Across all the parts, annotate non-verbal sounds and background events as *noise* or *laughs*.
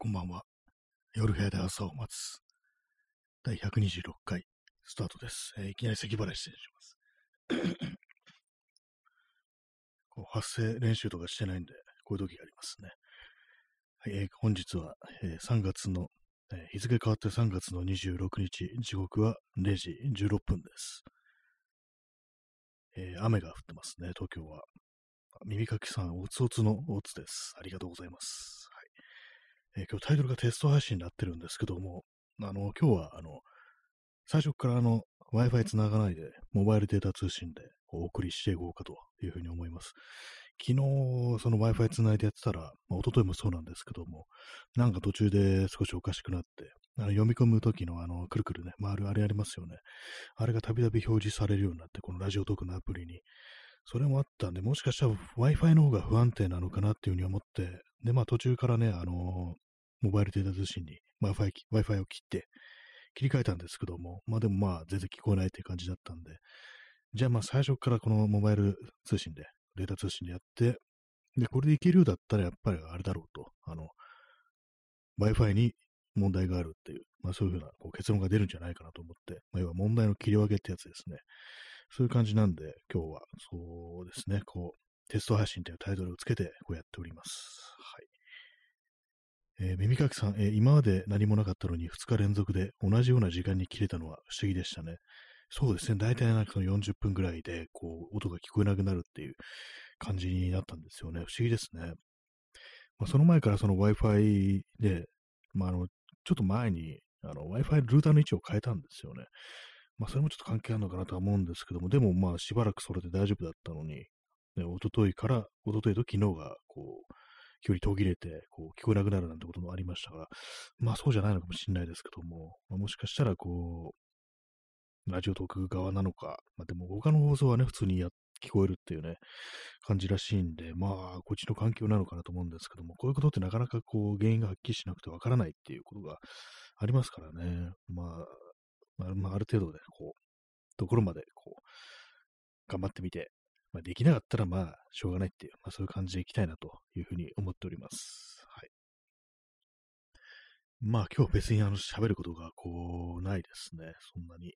こんばんは。夜部屋で朝を待つ。第126回スタートです。えーいきなり咳払いしてします。*coughs* こう発声練習とかしてないんで、こういう時がありますね。はい、えー本日は、えー3月の、え日付変わって3月の26日、時刻は0時16分です。え雨が降ってますね、東京は。耳かきさん、おつおつのおつです。ありがとうございます。えー今日タイトルがテスト配信になってるんですけども、あの、今日は、あの、最初からあの、Wi-Fi 繋がないで、モバイルデータ通信でお送りしていこうかというふうに思います。昨日、その Wi-Fi 繋いでやってたら、まあ、一昨日もそうなんですけども、なんか途中で少しおかしくなって、あの読み込む時のあの、くるくるね、回るあれありますよね。あれがたびたび表示されるようになって、このラジオトークのアプリに。それもあったんで、もしかしたら Wi-Fi の方が不安定なのかなっていうふうに思って、で、まあ途中からね、あのモバイルデータ通信に Wi-Fi, Wi-Fi を切って切り替えたんですけども、まあでもまあ全然聞こえないっていう感じだったんで、じゃあまあ最初からこのモバイル通信で、データ通信でやって、で、これでいけるようだったらやっぱりあれだろうと、あの、Wi-Fi に問題があるっていう、まあそういうふうなこう結論が出るんじゃないかなと思って、まあ要は問題の切り分けってやつですね。そういう感じなんで、今日はそうですね、こう、テスト配信というタイトルをつけてこうやっております。はい。えー耳かきさん、えー今まで何もなかったのに2日連続で同じような時間に切れたのは不思議でしたね。そうですね、大体なんかその40分ぐらいで、こう、音が聞こえなくなるっていう感じになったんですよね。不思議ですね。まあ、その前からその Wi-Fi で、まあ、あの、ちょっと前に、あの、Wi-Fi ルーターの位置を変えたんですよね。まあ、それもちょっと関係あるのかなとは思うんですけども、でもまあ、しばらくそれで大丈夫だったのに、ね、一昨日から、一昨日と昨日が、こう、距離途切れて、こう、聞こえなくなるなんてこともありましたから、まあそうじゃないのかもしれないですけども、まあ、もしかしたらこう、ラジオトーク側なのか、まあでも他の放送はね、普通にや聞こえるっていうね、感じらしいんで、まあ、こっちの環境なのかなと思うんですけども、こういうことってなかなかこう、原因がはっきりしなくてわからないっていうことがありますからね、まあ、まあ、まあ、ある程度で、こう、ところまで、こう、頑張ってみて、まあ、できなかったらまあ、しょうがないっていう、まあ、そういう感じでいきたいなというふうに思っております。はい。まあ、今日別にあの、喋ることがこう、ないですね。そんなに。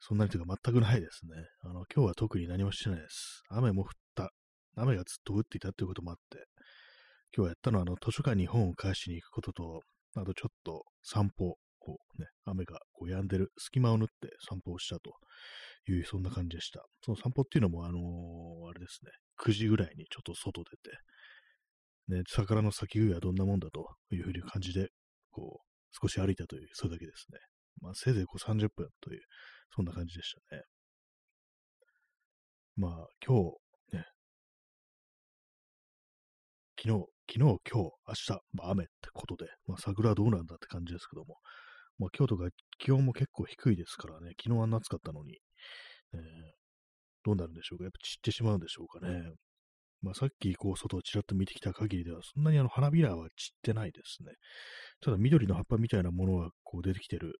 そんなにというか全くないですね。あの、今日は特に何もしてないです。雨も降った。雨がずっと降っていたということもあって、今日やったのはあの、図書館に本を返しに行くことと、あとちょっと散歩、こうね、雨がこう止んでる隙間を縫って散歩をしたという、そんな感じでした。その散歩っていうのも、あのーあれですね、9時ぐらいにちょっと外出て、ね、桜の咲き具合はどんなもんだというふうに感じで、こう、少し歩いたという、それだけですね。まあ、せいぜいこう30分という、そんな感じでしたね。まあ、今日、ね、昨日、昨日、今日、明日、まあ、雨ってことで、まあ、桜はどうなんだって感じですけども、まあ、今日とか気温も結構低いですからね、昨日あんな暑かったのに、えーどうなるんでしょうか。やっぱ散ってしまうんでしょうかね。まあ、さっきこう外をちらっと見てきた限りでは、そんなにあの花びらは散ってないですね。ただ緑の葉っぱみたいなものがこう出てきてる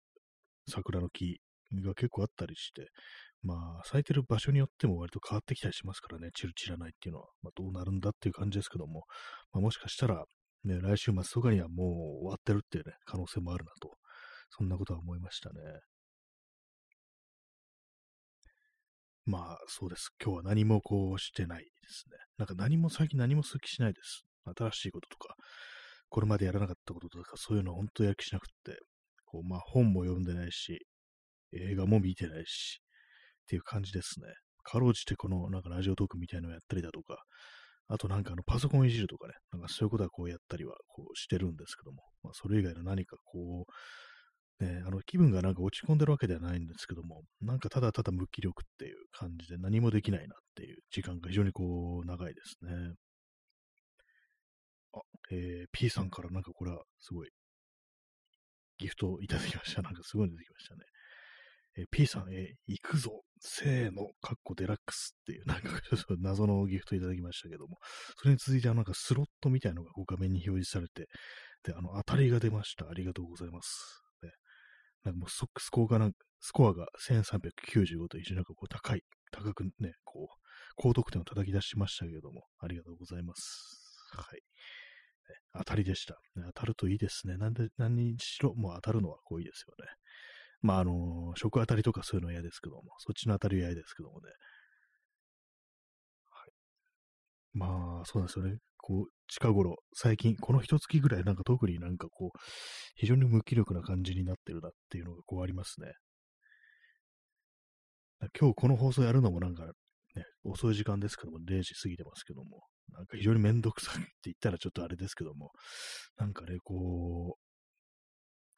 桜の木が結構あったりして、まあ、咲いてる場所によっても割と変わってきたりしますからね、散る散らないっていうのは、まあ、どうなるんだっていう感じですけども、まあ、もしかしたら、ね、来週末とかにはもう終わってるっていうね、可能性もあるなと、そんなことは思いましたね。まあ、そうです。今日は何もこうしてないですね。なんか何も最近何もする気しないです。新しいこととか、これまでやらなかったこととか、そういうの本当やる気しなくって、こう、まあ本も読んでないし、映画も見てないし、っていう感じですね。かろうじてこのなんかラジオトークみたいなのをやったりだとか、あとなんかあのパソコンいじるとかね、なんかそういうことはこうやったりはこうしてるんですけども、まあそれ以外の何かこう、ね、あの気分がなんか落ち込んでるわけではないんですけども、なんかただただ無気力っていう感じで何もできないなっていう時間が非常にこう長いですね。あ、えー、P さんからなんかこれはすごいギフトをいただきました。なんかすごい出てきましたね。えー P さん、えー行くぞ、せーの、かっこデラックスっていう、なんかちょっと謎のギフトいただきましたけども、それに続いて、あのなんかスロットみたいなのがこう画面に表示されて、で、あの、当たりが出ました。ありがとうございます。なんかもうスコアがなんか、スコアが1395と一緒になんかこう高い、高くね、こう、高得点を叩き出しましたけれども、ありがとうございます。はい。当たりでした。当たるといいですね。なんで、何にしろ、もう当たるのはこういいですよね。まあ、あの、食当たりとかそういうのは嫌ですけども、そっちの当たりは嫌ですけどもね。はい。まあ、そうなんですよね。こう、近頃、最近、この一月ぐらい、なんか特になんかこう、非常に無気力な感じになってるなっていうのがこうありますね。今日この放送やるのもなんかね、遅い時間ですけども、0時過ぎてますけども、なんか非常にめんどくさいって言ったらちょっとあれですけども、なんかね、こう、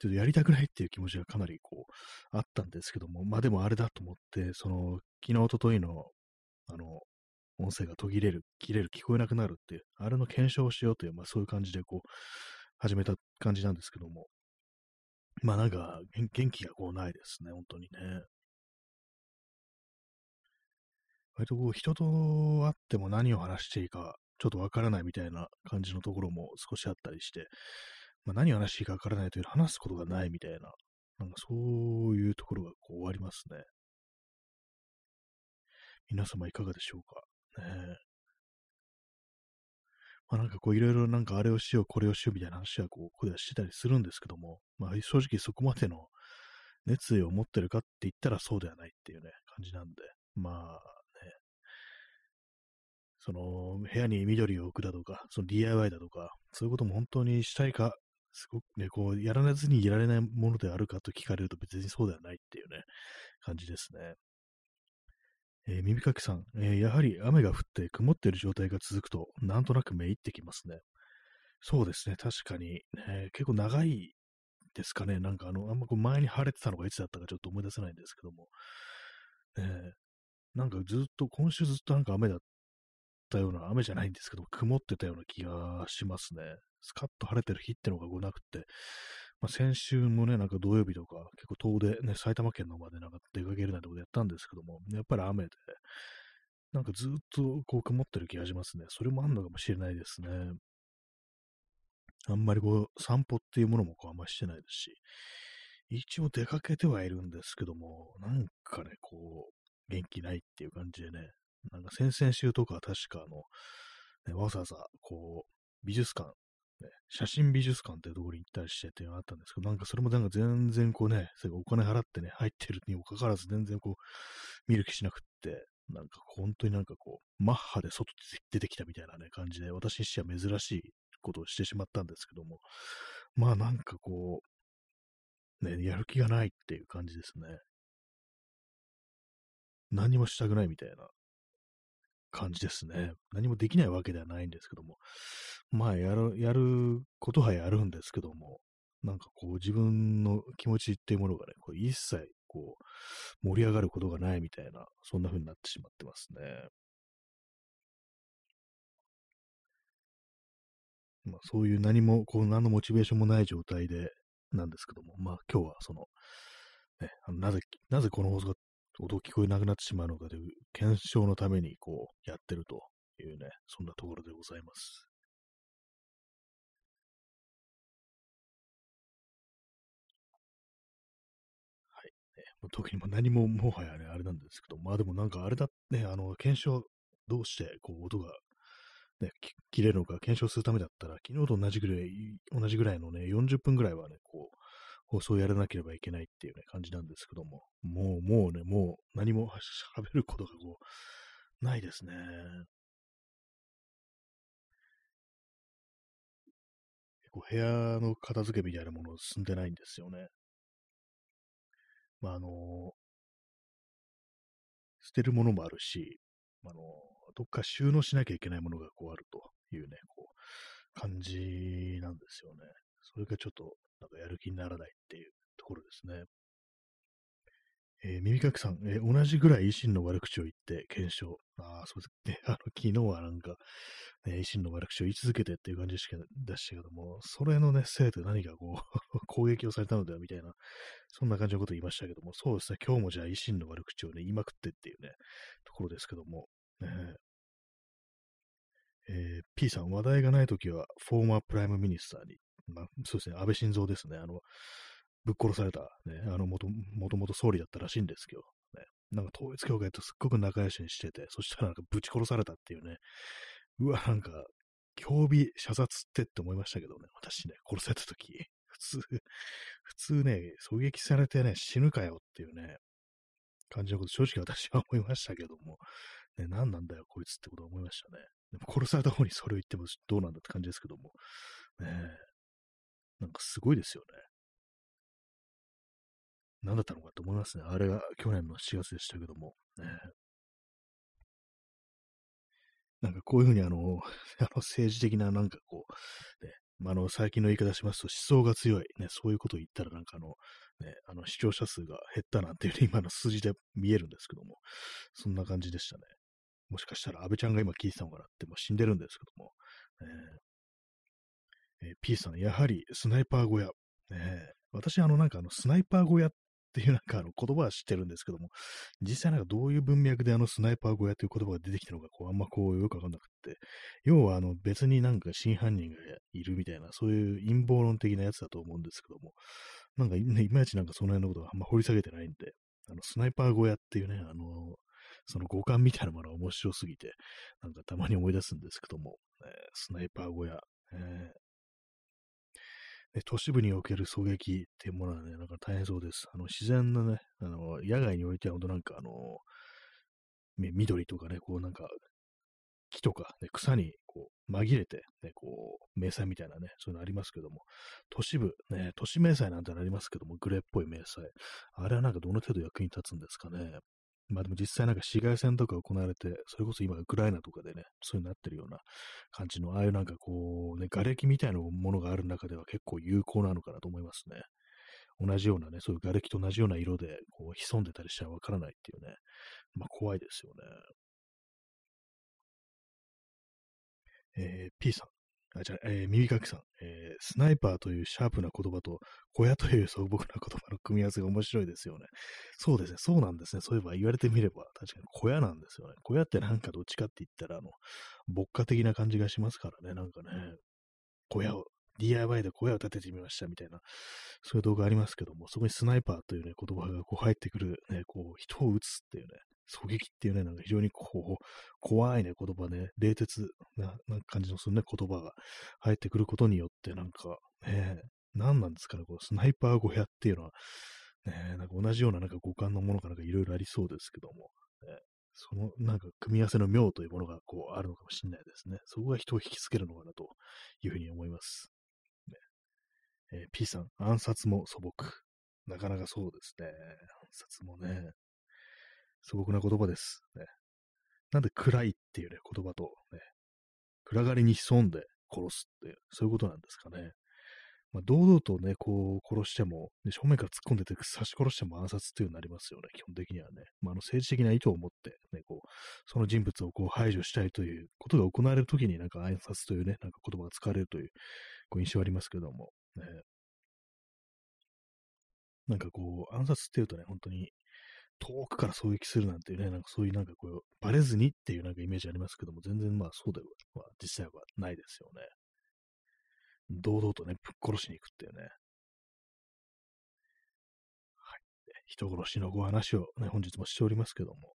ちょっとやりたくないっていう気持ちがかなりこう、あったんですけども、まあでもあれだと思って、その、昨日、おとといの、あの、音声が途切れる、切れる、聞こえなくなるっていう、あれの検証をしようという、まあそういう感じでこう、始めた感じなんですけども、まあなんか、元気がこうないですね、本当にね。割とこう人と会っても何を話していいかちょっとわからないみたいな感じのところも少しあったりして、まあ、何を話していいかわからないという話すことがないみたいな、なんかそういうところがこう終わりますね。皆様いかがでしょうか？ね。*laughs* まあなんかこういろいろなんかあれをしよう、これをしようみたいな話はこう、ここではしてたりするんですけども、まあ正直そこまでの熱意を持ってるかって言ったらそうではないっていうね、感じなんで、まあね。その、部屋に緑を置くだとか、その DIY だとか、そういうことも本当にしたいか、すごくね、こう、やらずにいられないものであるかと聞かれると別にそうではないっていうね、感じですね。えー、耳かきさん、えー、やはり雨が降って曇っている状態が続くと、なんとなくめいってきますね。そうですね、確かに、ね、結構長いですかね。なんかあの、あんまこう前に晴れてたのがいつだったかちょっと思い出せないんですけども、えー、なんかずっと、今週ずっとなんか雨だったような、雨じゃないんですけど、曇ってたような気がしますね。スカッと晴れてる日ってのがこうなくて、まあ、先週もね、なんか土曜日とか、結構遠出、ね、埼玉県のまでなんか出かけるなんてことやったんですけども、やっぱり雨で、なんかずっとこう曇ってる気がしますね。それもあんのかもしれないですね。あんまりこう、散歩っていうものもこうあんましてないですし、一応出かけてはいるんですけども、なんかね、こう、元気ないっていう感じでね、なんか先々週とか確かあの、ね、わざわざこう、美術館、ね、写真美術館っていうところに行ったりしてっていうのがあったんですけど、なんかそれもなんか全然こうね、それお金払ってね、入ってるにもかかわらず全然こう、見る気しなくって、なんか本当になんかこう、マッハで外出てきたみたいなね、感じで、私にしては珍しいことをしてしまったんですけども、まあなんかこう、ね、やる気がないっていう感じですね。何もしたくないみたいな感じですね。何もできないわけではないんですけども、まあ、やる、やることはやるんですけども、なんかこう自分の気持ちっていうものがね、こう一切こう盛り上がることがないみたいな、そんな風になってしまってますね。まあ、そういう何も、こう何のモチベーションもない状態でなんですけども、まあ今日はその、ね、なぜ、なぜこの放送が音聞こえなくなってしまうのかという検証のためにこうやってるというね、そんなところでございます。はい。ね、特にも何ももはやね、あれなんですけど、まあでもなんかあれだね、あの、検証どうしてこう音がね、切れるのか検証するためだったら、昨日と同じぐらい、同じぐらいのね、40分ぐらいはね、こう、放送やらなければいけないっていうね、感じなんですけども、もう、もうね、もう何も喋ることがこう、ないですね。結構部屋の片付けみたいなもの進んでないんですよね。まあ、あの、捨てるものもあるし、あの、どっか収納しなきゃいけないものがこうあるというね、こう、感じなんですよね。それがちょっとなんかやる気にならないっていうところですね。えー、耳かきさん、えー、同じぐらい維新の悪口を言って検証。ああ、そうですね。*laughs* あの、昨日はなんか、ね、維新の悪口を言い続けてっていう感じでしたけども、それのね、せいで何かこう *laughs* 攻撃をされたのではみたいな、そんな感じのことを言いましたけども、そうですね。今日もじゃあ維新の悪口をね、言いまくってっていうね、ところですけども、ね、えー、P さん、話題がないときは、 former prime minister にまあ、そうですね、安倍晋三ですね、あの、ぶっ殺された、ね、あの、もともと総理だったらしいんですけど、ね、なんか統一教会とすっごく仲良しにしてて、そしたらなんかぶち殺されたっていうね、うわ、なんか、競技射殺ってって思いましたけどね、私ね、殺された時、*laughs* 普通、普通ね、狙撃されてね、死ぬかよっていうね、感じのこと、正直私は思いましたけども、ね、何なんだよ、こいつってことは思いましたね。でも殺された方にそれを言ってもどうなんだって感じですけども、ねなんかすごいですよね。何だったのかと思いますね。あれが去年の4月でしたけども、ね、なんかこういうふうにあの、*laughs* あの政治的ななんかこう、ね、まあ、の、最近の言い方しますと思想が強い、ね、そういうことを言ったらなんかあの、ね、あの視聴者数が減ったなんていう、ね、今の数字で見えるんですけども、そんな感じでしたね。もしかしたら安倍ちゃんが今聞いてたのかなってもう死んでるんですけども、えーえー、P さん、やはりスナイパー小屋、ね、私あのなんかあのスナイパー小屋っていうなんかあの言葉は知ってるんですけども、実際なんかどういう文脈であのスナイパー小屋という言葉が出てきたのか、こうあんまこうよくわかんなくって、要はあの別になんか真犯人がいるみたいな、そういう陰謀論的なやつだと思うんですけども、なんか、ね、いまいちなんかその辺のことはあんま掘り下げてないんで、あのスナイパー小屋っていうね、あのその五感みたいなものが面白すぎて、なんかたまに思い出すんですけども、えー、スナイパー小屋、え。ー、都市部における狙撃っていうものはね、なんか大変そうです。あの、自然のね、あの、野外においては、本当なんかあの、緑とかね、こうなんか、木とか、ね、草にこう紛れて、ね、こう、迷彩みたいなね、そういうのありますけども、都市部、ね、都市迷彩なんてのありますけども、グレーっぽい迷彩。あれはなんかどの程度役に立つんですかね。まあでも実際なんか市街戦とか行われて、それこそ今ウクライナとかでね、そういうなってるような感じの、ああいうなんかこう、ね、瓦礫みたいなものがある中では結構有効なのかなと思いますね。同じようなね、そういう瓦礫と同じような色で、こう、潜んでたりしたらわからないっていうね、まあ怖いですよね。えー、P さん。あ、じゃあ、えー、耳かきさん、えー、スナイパーというシャープな言葉と、小屋という素朴な言葉の組み合わせが面白いですよね。そうですね、そうなんですね。そういえば言われてみれば、確かに小屋なんですよね。小屋ってなんかどっちかって言ったら、あの、牧歌的な感じがしますからね、なんかね、小屋を、DIY で小屋を建ててみましたみたいな、そういう動画ありますけども、そこにスナイパーというね、言葉がこう入ってくる、ね、こう、人を撃つっていうね、狙撃っていうね、なんか非常にこう、怖いね、言葉ね、冷徹な感じのするね、言葉が入ってくることによって、なんか、ね、何なんですかね、こう、スナイパー小屋っていうのは、ね、なんか同じようななんか五感のものがなんかいろいろありそうですけども、ね、そのなんか組み合わせの妙というものがこうあるのかもしれないですね。そこが人を引きつけるのかなというふうに思います。ねえー、P さん、暗殺も素朴。なかなかそうですね。暗殺もね。素朴な言葉です。ね、なんで暗いっていうね、言葉と、ね、暗がりに潜んで殺すって、そういうことなんですかね。まあ、堂々とね、こう、殺しても、ね、正面から突っ込んでて刺し殺しても暗殺っていうになりますよね、基本的にはね。まあ、あの政治的な意図を持って、ね、こう、その人物をこう排除したいということが行われるときに、なんか暗殺というね、なんか言葉が使われるという、こう印象ありますけども、ね。なんかこう、暗殺っていうとね、本当に遠くから狙撃するなんていうね、なんかそういうなんかこう、バレずにっていうなんかイメージありますけども、全然まあそうでは、実際はないですよね。堂々とね、ぶっ殺しに行くっていうね。はい。人殺しのご話をね、本日もしておりますけども。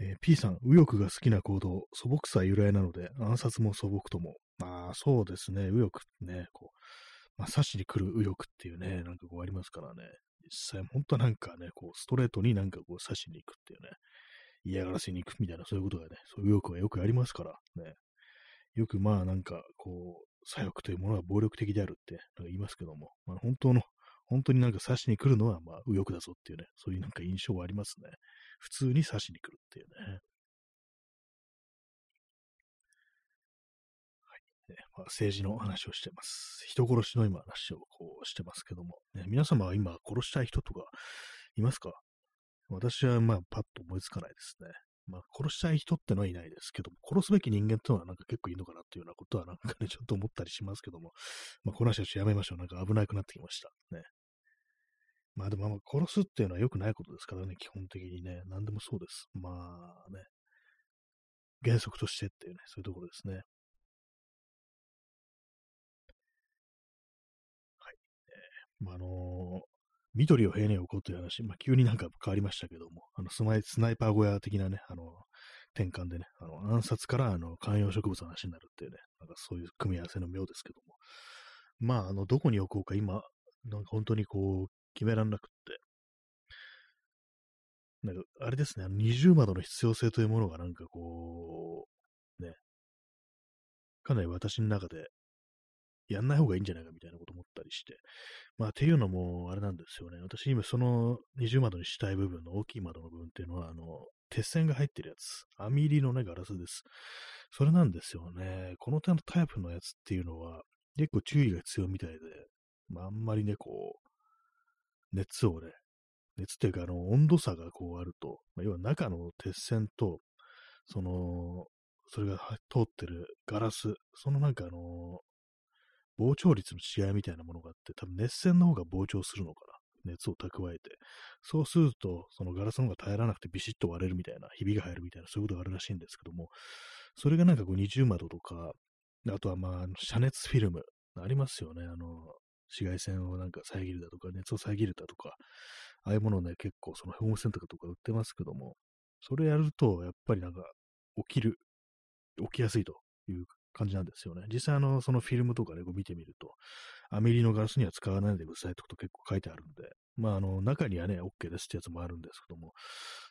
えー、P さん、右翼が好きな行動、素朴さ由来なので、暗殺も素朴とも。まあ、そうですね、右翼ね、こう、まあ、刺しに来る右翼っていうね、なんかこうありますからね。実際、本当はなんかね、こう、ストレートになんかこう刺しに行くっていうね、嫌がらせに行くみたいな、そういうことがね、そういう欲がよくありますからね。よくまあなんか、こう、左翼というものは暴力的であるってなんか言いますけども、まあ本当の、本当になんか刺しに来るのはまあ右翼だぞっていうね、そういうなんか印象はありますね。普通に刺しに来るっていうね。まあ、政治の話をしてます。人殺しの今話をこうしてますけども、ね、皆様は今殺したい人とかいますか？私はまあパッと思いつかないですね。まあ殺したい人ってのはいないですけども、殺すべき人間ってのはなんか結構いいのかなっていうようなことはなんかね、*laughs* ちょっと思ったりしますけども、まあこの話はちょっとやめましょう。なんか危なくなってきました。ね。まあでも殺すっていうのは良くないことですからね、基本的にね。何でもそうです。まあね。原則としてっていうね、そういうところですね。まあ、あのー、緑を平年を置こうという話、まあ、急になんか変わりましたけども、あのスマイスナイパー小屋的なね、あの、転換でね、あの、暗殺からあの観葉植物の話になるっていうね、なんかそういう組み合わせの妙ですけども。まあ、あの、どこに置こうか今、なんか本当にこう、決めらんなくって。なんか、あれですね、二重窓の必要性というものがなんかこう、ね、かなり私の中でやんない方がいいんじゃないかみたいなこと思ったりして。まあ、っていうのも、あれなんですよね。私今その二重窓にしたい部分の大きい窓の部分っていうのは、あの、鉄線が入ってるやつ。網入りのね、ガラスです。それなんですよね。この手のタイプのやつっていうのは、結構注意が必要みたいで、まあ、あんまりね、こう、熱をね、熱っていうか、あの、温度差がこうあると、まあ、要は中の鉄線と、その、それが通ってるガラス、そのなんかあの、膨張率の違いみたいなものがあって、多分熱線の方が膨張するのかな。熱を蓄えて。そうすると、そのガラスの方が耐えらなくてビシッと割れるみたいな、ひびが入るみたいな、そういうことがあるらしいんですけども、それがなんかこう二重窓とか、あとはまあ、遮熱フィルム、ありますよね。あの、紫外線をなんか遮るだとか、熱を遮るだとか、ああいうものをね、結構そのホームセンターとか売ってますけども、それやると、やっぱりなんか、起きる、起きやすいという感じなんですよね。実際あの、そのフィルムとかね、こう見てみると、アメリのガラスには使わないでくださいってこと結構書いてあるんで、まああの、中にはね、OK ですってやつもあるんですけども、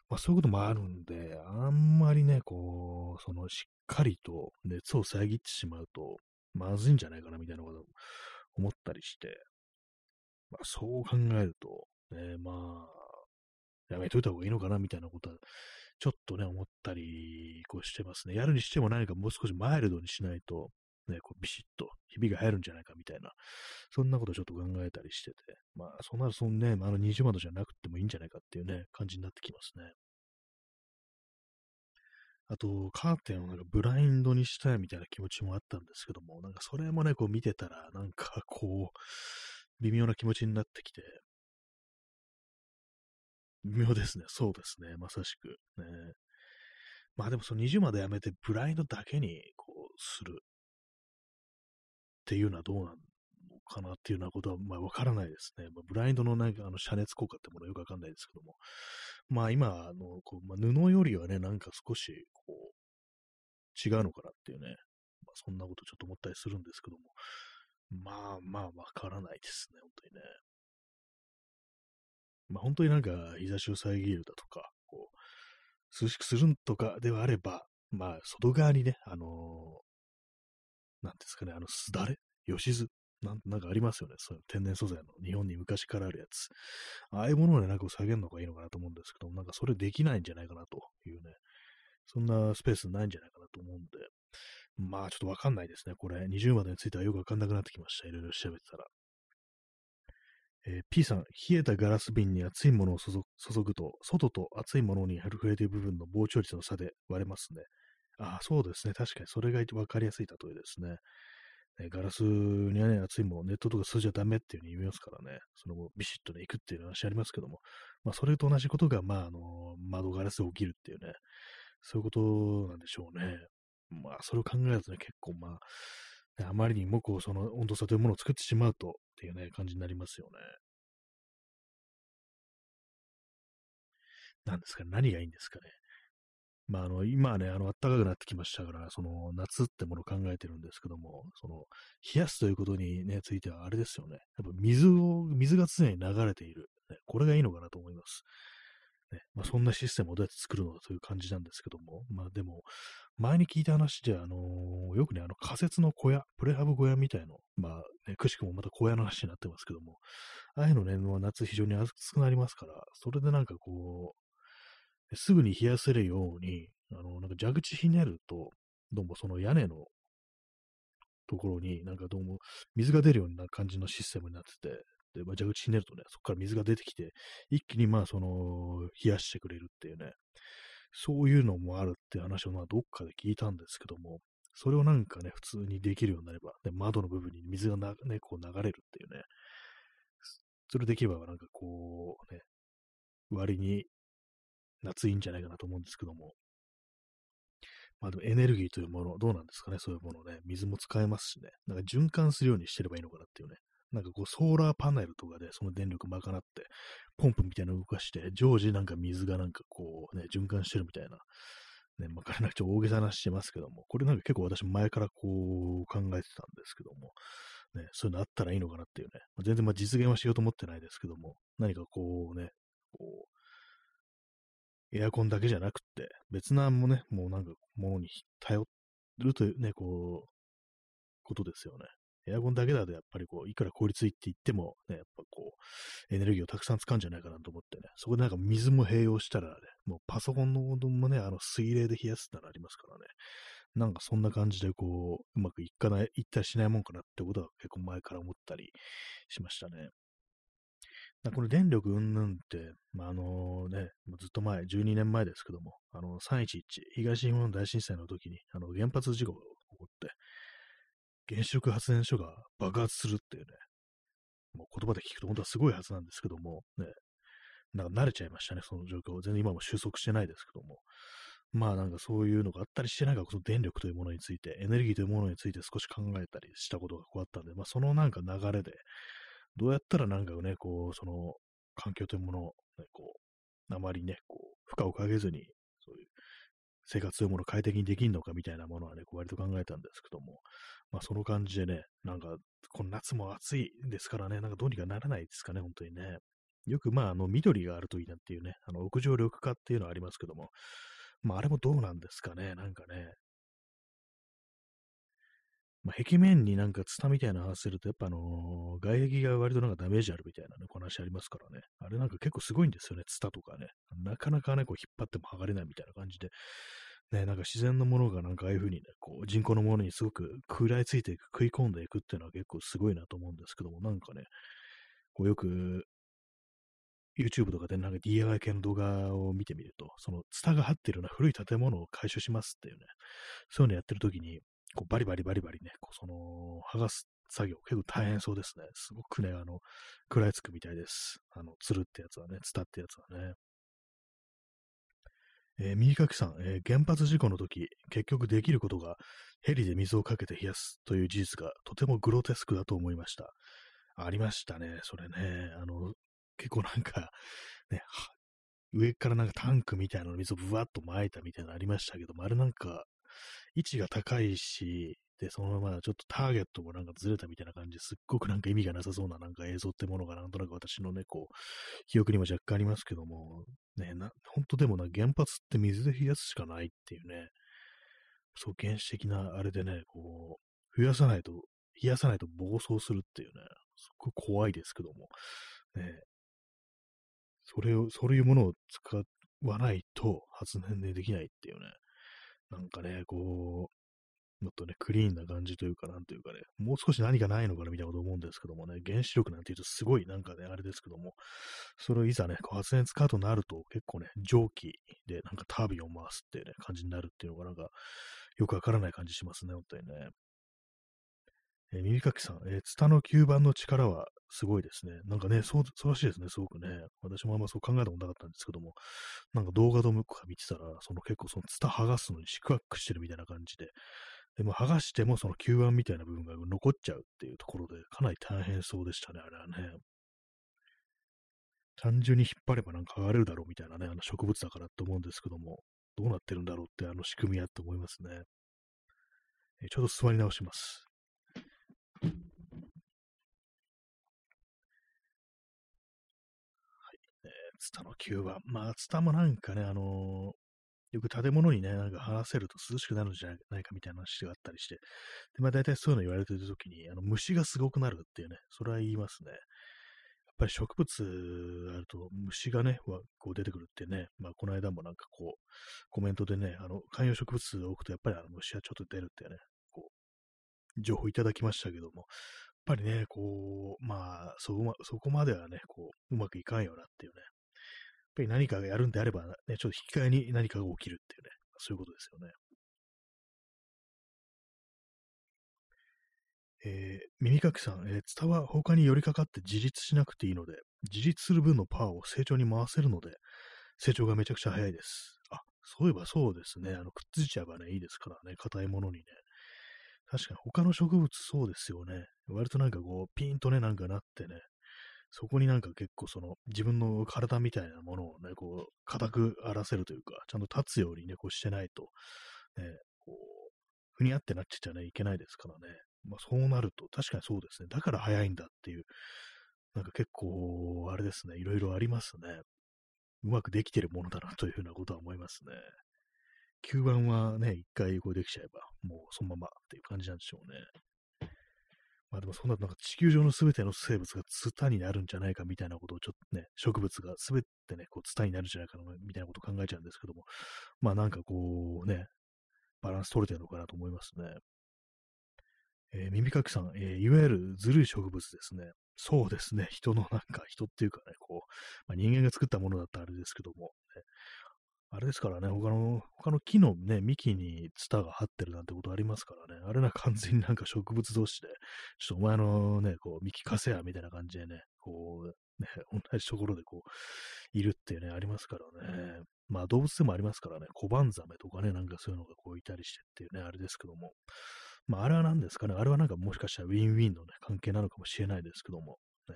まあそういうこともあるんで、あんまりね、こう、そのしっかりと熱を遮ってしまうと、まずいんじゃないかなみたいなことを思ったりして、まあそう考えると、ね、まあ、やめといた方がいいのかなみたいなことはちょっとね、思ったり、こうしてますね。やるにしても何かもう少しマイルドにしないと、ね、こうビシッとひびが入るんじゃないかみたいな、そんなことちょっと考えたりしてて、まあ、そうなると、そのね、あの20万じゃなくてもいいんじゃないかっていうね、感じになってきますね。あと、カーテンをなんかブラインドにしたいみたいな気持ちもあったんですけども、なんかそれもね、こう見てたら、なんかこう、微妙な気持ちになってきて、妙ですね。そうですね。まさしく。ね、まあでもその20までやめてブラインドだけにこうするっていうのはどうなのかなっていうようなことはまあわからないですね。まあ、ブラインドのなんかあの遮熱効果ってものよくわかんないですけども。まあ今、あのこうまあ、布よりはね、なんか少しこう違うのかなっていうね。まあ、そんなことちょっと思ったりするんですけども。まあまあわからないですね。本当にね。まあ、本当になんか日差しを遮るだとか、こう、涼しくするんとかではあれば、まあ、外側にね、あのー、なんですかね、あの、すだれ吉津なんなんかありますよね。そういう天然素材の日本に昔からあるやつ。ああいうものをね、なんか下げるのがいいのかなと思うんですけど、なんかそれできないんじゃないかなというね、そんなスペースないんじゃないかなと思うんで、まあちょっとわかんないですね。これ、20までについてはよくわかんなくなってきました。いろいろ調べてたら。えー、P さん、冷えたガラス瓶に熱いものを注ぐと、外と熱いものに触れている部分の膨張率の差で割れますね。ああ、そうですね。確かにそれが分かりやすい例えですね。ねガラスにはね、熱いもの、ネットとか数じゃダメっていう風に言いますからね、その後ビシッとね、行くっていう話ありますけども、まあ、それと同じことが、まあ、あの、窓ガラスで起きるっていうね、そういうことなんでしょうね。まあ、それを考えるとね、結構まあ、あまりにもこう、その温度差というものを作ってしまうと、っていうね、感じになりますよね。なんですかね、何がいいんですかね。まあ、あの、今はね、あの、暖かくなってきましたから、その、夏ってものを考えてるんですけども、その、冷やすということにね、ついてはあれですよね。やっぱ水を、水が常に流れている。これがいいのかなと思います。ね、まあ、そんなシステムをどうやって作るのかという感じなんですけども、まあでも、前に聞いた話で、あのー、よくね、あの仮設の小屋、プレハブ小屋みたいの、まあ、ね、くしくもまた小屋の話になってますけども、ああいうのね、夏非常に暑くなりますから、それでなんかこう、すぐに冷やせるように、あの、なんか蛇口ひねると、どうもその屋根のところになんかどうも水が出るような感じのシステムになってて、まあ、蛇口ひねるとね、そこから水が出てきて、一気にまあその、冷やしてくれるっていうね、そういうのもあるって話をまあどっかで聞いたんですけども、それをなんかね、普通にできるようになれば、ね、窓の部分に水がな、ね、こう流れるっていうね、それできればなんかこうね、割に夏いいんじゃないかなと思うんですけども、まあでもエネルギーというもの、どうなんですかね、そういうものね、水も使えますしね、なんか循環するようにしてればいいのかなっていうね、なんかこうソーラーパネルとかでその電力賄って、ポンプみたいなの動かして、常時なんか水がなんかこうね、循環してるみたいな、ね、まあ、かなりちょ大げさな話してますけども、これなんか結構私前からこう考えてたんですけども、ね、そういうのあったらいいのかなっていうね、まあ、全然まあ実現はしようと思ってないですけども、何かこうね、こう、エアコンだけじゃなくて、別なもね、もうなんかものに頼るというね、こう、ことですよね。エアコンだけだとやっぱりこう、いくら効率いいって言っても、ね、やっぱこう、エネルギーをたくさん使うんじゃないかなと思ってね、そこでなんか水も併用したらね、もうパソコンの温度もね、あの水冷で冷やすってのありますからね、なんかそんな感じでこう、うまくいかない、いったりしないもんかなってことは結構前から思ったりしましたね。この電力云々って、まあ、あのね、ずっと前、12年前ですけども、あの、311、東日本大震災の時に、あの、原発事故が起こって、原子力発電所が爆発するっていうね、もう言葉で聞くと本当はすごいはずなんですけども、ね、なんか慣れちゃいましたね、その状況。全然今も収束してないですけども。まあなんかそういうのがあったりしてないからこそ電力というものについて、エネルギーというものについて少し考えたりしたことがこうあったんで、まあそのなんか流れで、どうやったらなんかね、こう、その環境というものを、ね、こう、あまりね、こう、負荷をかけずに、生活というものを快適にできるのかみたいなものはね、割と考えたんですけども、まあその感じでね、なんか、この夏も暑いですからね、なんかどうにかならないですかね、本当にね。よくまあ、あの、緑があるといいなっていうね、あの、屋上緑化っていうのはありますけども、まああれもどうなんですかね、なんかね。まあ、壁面になんかツタみたいなのすると、やっぱあのー、外壁が割となんかダメージあるみたいなね、この話ありますからね。あれなんか結構すごいんですよね、ツタとかね。なかなかね、こう引っ張っても剥がれないみたいな感じで。ね、なんか自然のものがなんかああいう風にね、こう人工のものにすごく食らいついていく、食い込んでいくっていうのは結構すごいなと思うんですけども、なんかね、こうよく YouTube とかでなんか DIY 系の動画を見てみると、そのツタが張ってるような古い建物を回収しますっていうね、そういうのやってる時に、こうバリバリバリバリね、こうその剥がす作業結構大変そうですね。すごくね、あの、食らいつくみたいです。あの、つるってやつはね、ツタってやつはね。えー、右かきさん、えー、原発事故の時、結局できることがヘリで水をかけて冷やすという事実がとてもグロテスクだと思いました。ありましたね、それね。あの、結構なんか、*laughs* ね、上からなんかタンクみたいなの水をブワッと撒いたみたいなのありましたけども、あれなんか、位置が高いし、で、そのままちょっとターゲットもなんかずれたみたいな感じすっごくなんか意味がなさそうななんか映像ってものがなんとなく私のね、こう、記憶にも若干ありますけども、ね、な、本当でもな、原発って水で冷やすしかないっていうね、そう原始的なあれでね、こう、増やさないと、冷やさないと暴走するっていうね、すっごい怖いですけども、ね、それを、そういうものを使わないと発電でできないっていうね、なんかね、こう、もっとね、クリーンな感じというか、なんというかね、もう少し何かないのかなみたいなこと思うんですけどもね、原子力なんて言うとすごいなんかね、あれですけども、それをいざね、こう発電使うとなると結構ね、蒸気でなんかタービンを回すってね、感じになるっていうのがなんか、よくわからない感じしますね、本当にね。えー、耳かきさん、えー、ツタの吸盤の力はすごいですね。なんかね、そう、そうらしいですね、すごくね。私もあんまそう考えたことなかったんですけども、なんか動画とか見てたら、その結構そのツタ剥がすのに四苦八苦してるみたいな感じで、でも剥がしてもその吸盤みたいな部分が残っちゃうっていうところで、かなり大変そうでしたね、あれはね。単純に引っ張ればなんか剥がれるだろうみたいなね、あの植物だからって思うんですけども、どうなってるんだろうってあの仕組みやって思いますね。ちょっと座り直します。ツタの9番。まあ、ツタもなんかね、あのー、よく建物にね、なんか話せると涼しくなるんじゃないかみたいな話があったりして、で、まあ大体そういうの言われてるときに、あの、虫がすごくなるっていうね、それは言いますね。やっぱり植物あると虫がね、こう出てくるってね、まあこの間もなんかこう、コメントでね、あの、観葉植物を置くとやっぱりあの虫はちょっと出るってね、こう、情報いただきましたけども、やっぱりね、こう、まあ、そこまそこまではね、こう、うまくいかんよなっていうね、ぱり何かがやるんであれば、ね、ちょっと引き換えに何かが起きるっていうね、そういうことですよね。えー、耳かきさん、えー、ツタは他に寄りかかって自立しなくていいので、自立する分のパワーを成長に回せるので、成長がめちゃくちゃ早いです。あ、そういえばそうですね。あの、くっついちゃえばね、いいですからね、硬いものにね。確かに他の植物そうですよね。割となんかこう、ピンとね、なんかなってね、そこになんか結構その自分の体みたいなものをね、こう、硬く荒らせるというか、ちゃんと立つようにね、こうしてないと、ね、こう、ふにゃってなっちゃね、いけないですからね。まあそうなると、確かにそうですね。だから早いんだっていう、なんか結構、あれですね、いろいろありますね。うまくできてるものだなというふうなことは思いますね。吸盤はね、一回こうできちゃえば、もうそのままっていう感じなんでしょうね。まあでもそんななんか地球上の全ての生物がツタになるんじゃないかみたいなことをちょっとね、植物が全てね、こうツタになるんじゃないかみたいなことを考えちゃうんですけども、まあなんかこうね、バランス取れてるのかなと思いますね。えー、耳かきさん、えー、いわゆるずるい植物ですね。そうですね。人のなんか、人っていうかね、こう、まあ、人間が作ったものだったらあれですけども、ね、あれですからね、他の、他の木のね、幹にツタが張ってるなんてことありますからね、あれな完全に *laughs* なんか植物同士で、ちょっとお前のね、こう、幹貸せや、みたいな感じでね、こう、ね、同じところでこう、いるっていうね、ありますからね。まあ動物でもありますからね、コバンザメとかね、なんかそういうのがこういたりしてっていうね、あれですけども。まああれは何ですかね、あれはなんかもしかしたらウィンウィンのね、関係なのかもしれないですけども。ね、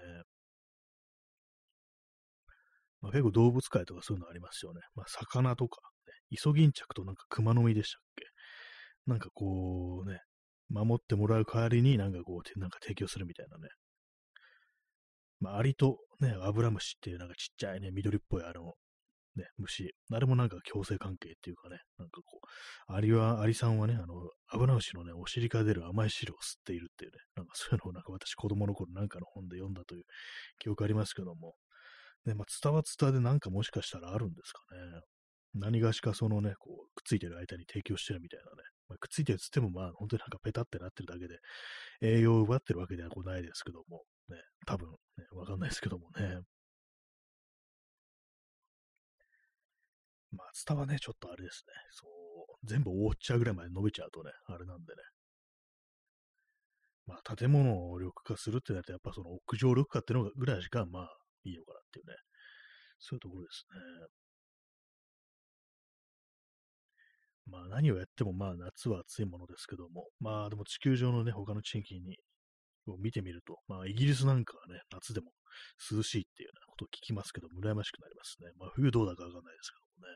まあ、結構動物界とかそういうのありますよね。まあ、魚とか、ね、イソギンチャクとなんか熊の実でしたっけ？なんかこうね、守ってもらう代わりになんかこう、なんか提供するみたいなね。まあ、アリとね、アブラムシっていうなんかちっちゃいね、緑っぽいあの、ね、虫。あれもなんか共生関係っていうかね、なんかこう、アリは、アリさんはね、あの、アブラムシのね、お尻から出る甘い汁を吸っているっていうね、なんかそういうのをなんか私子供の頃なんかの本で読んだという記憶ありますけども、ね、まあ、ツタはツタでなんかもしかしたらあるんですかね。何がしかそのね、こう、くっついてる間に提供してるみたいなね。まあ、くっついてるつっても、まあ、本当になんかペタってなってるだけで、栄養を奪ってるわけではないですけども、ね、多分、ね、わかんないですけどもね。まあ、ツタはね、ちょっとあれですね。そう、全部覆っちゃうぐらいまで伸びちゃうとね、あれなんでね。まあ、建物を緑化するってなると、やっぱその屋上緑化っていうのぐらいしか、まあ、いいのかなっていうね。そういうところですね。まあ何をやってもまあ夏は暑いものですけども、まあでも地球上のね、他の地域にを見てみると、まあイギリスなんかはね、夏でも涼しいっていうようなことを聞きますけど、羨ましくなりますね。まあ冬どうだかわかんないですけどもね。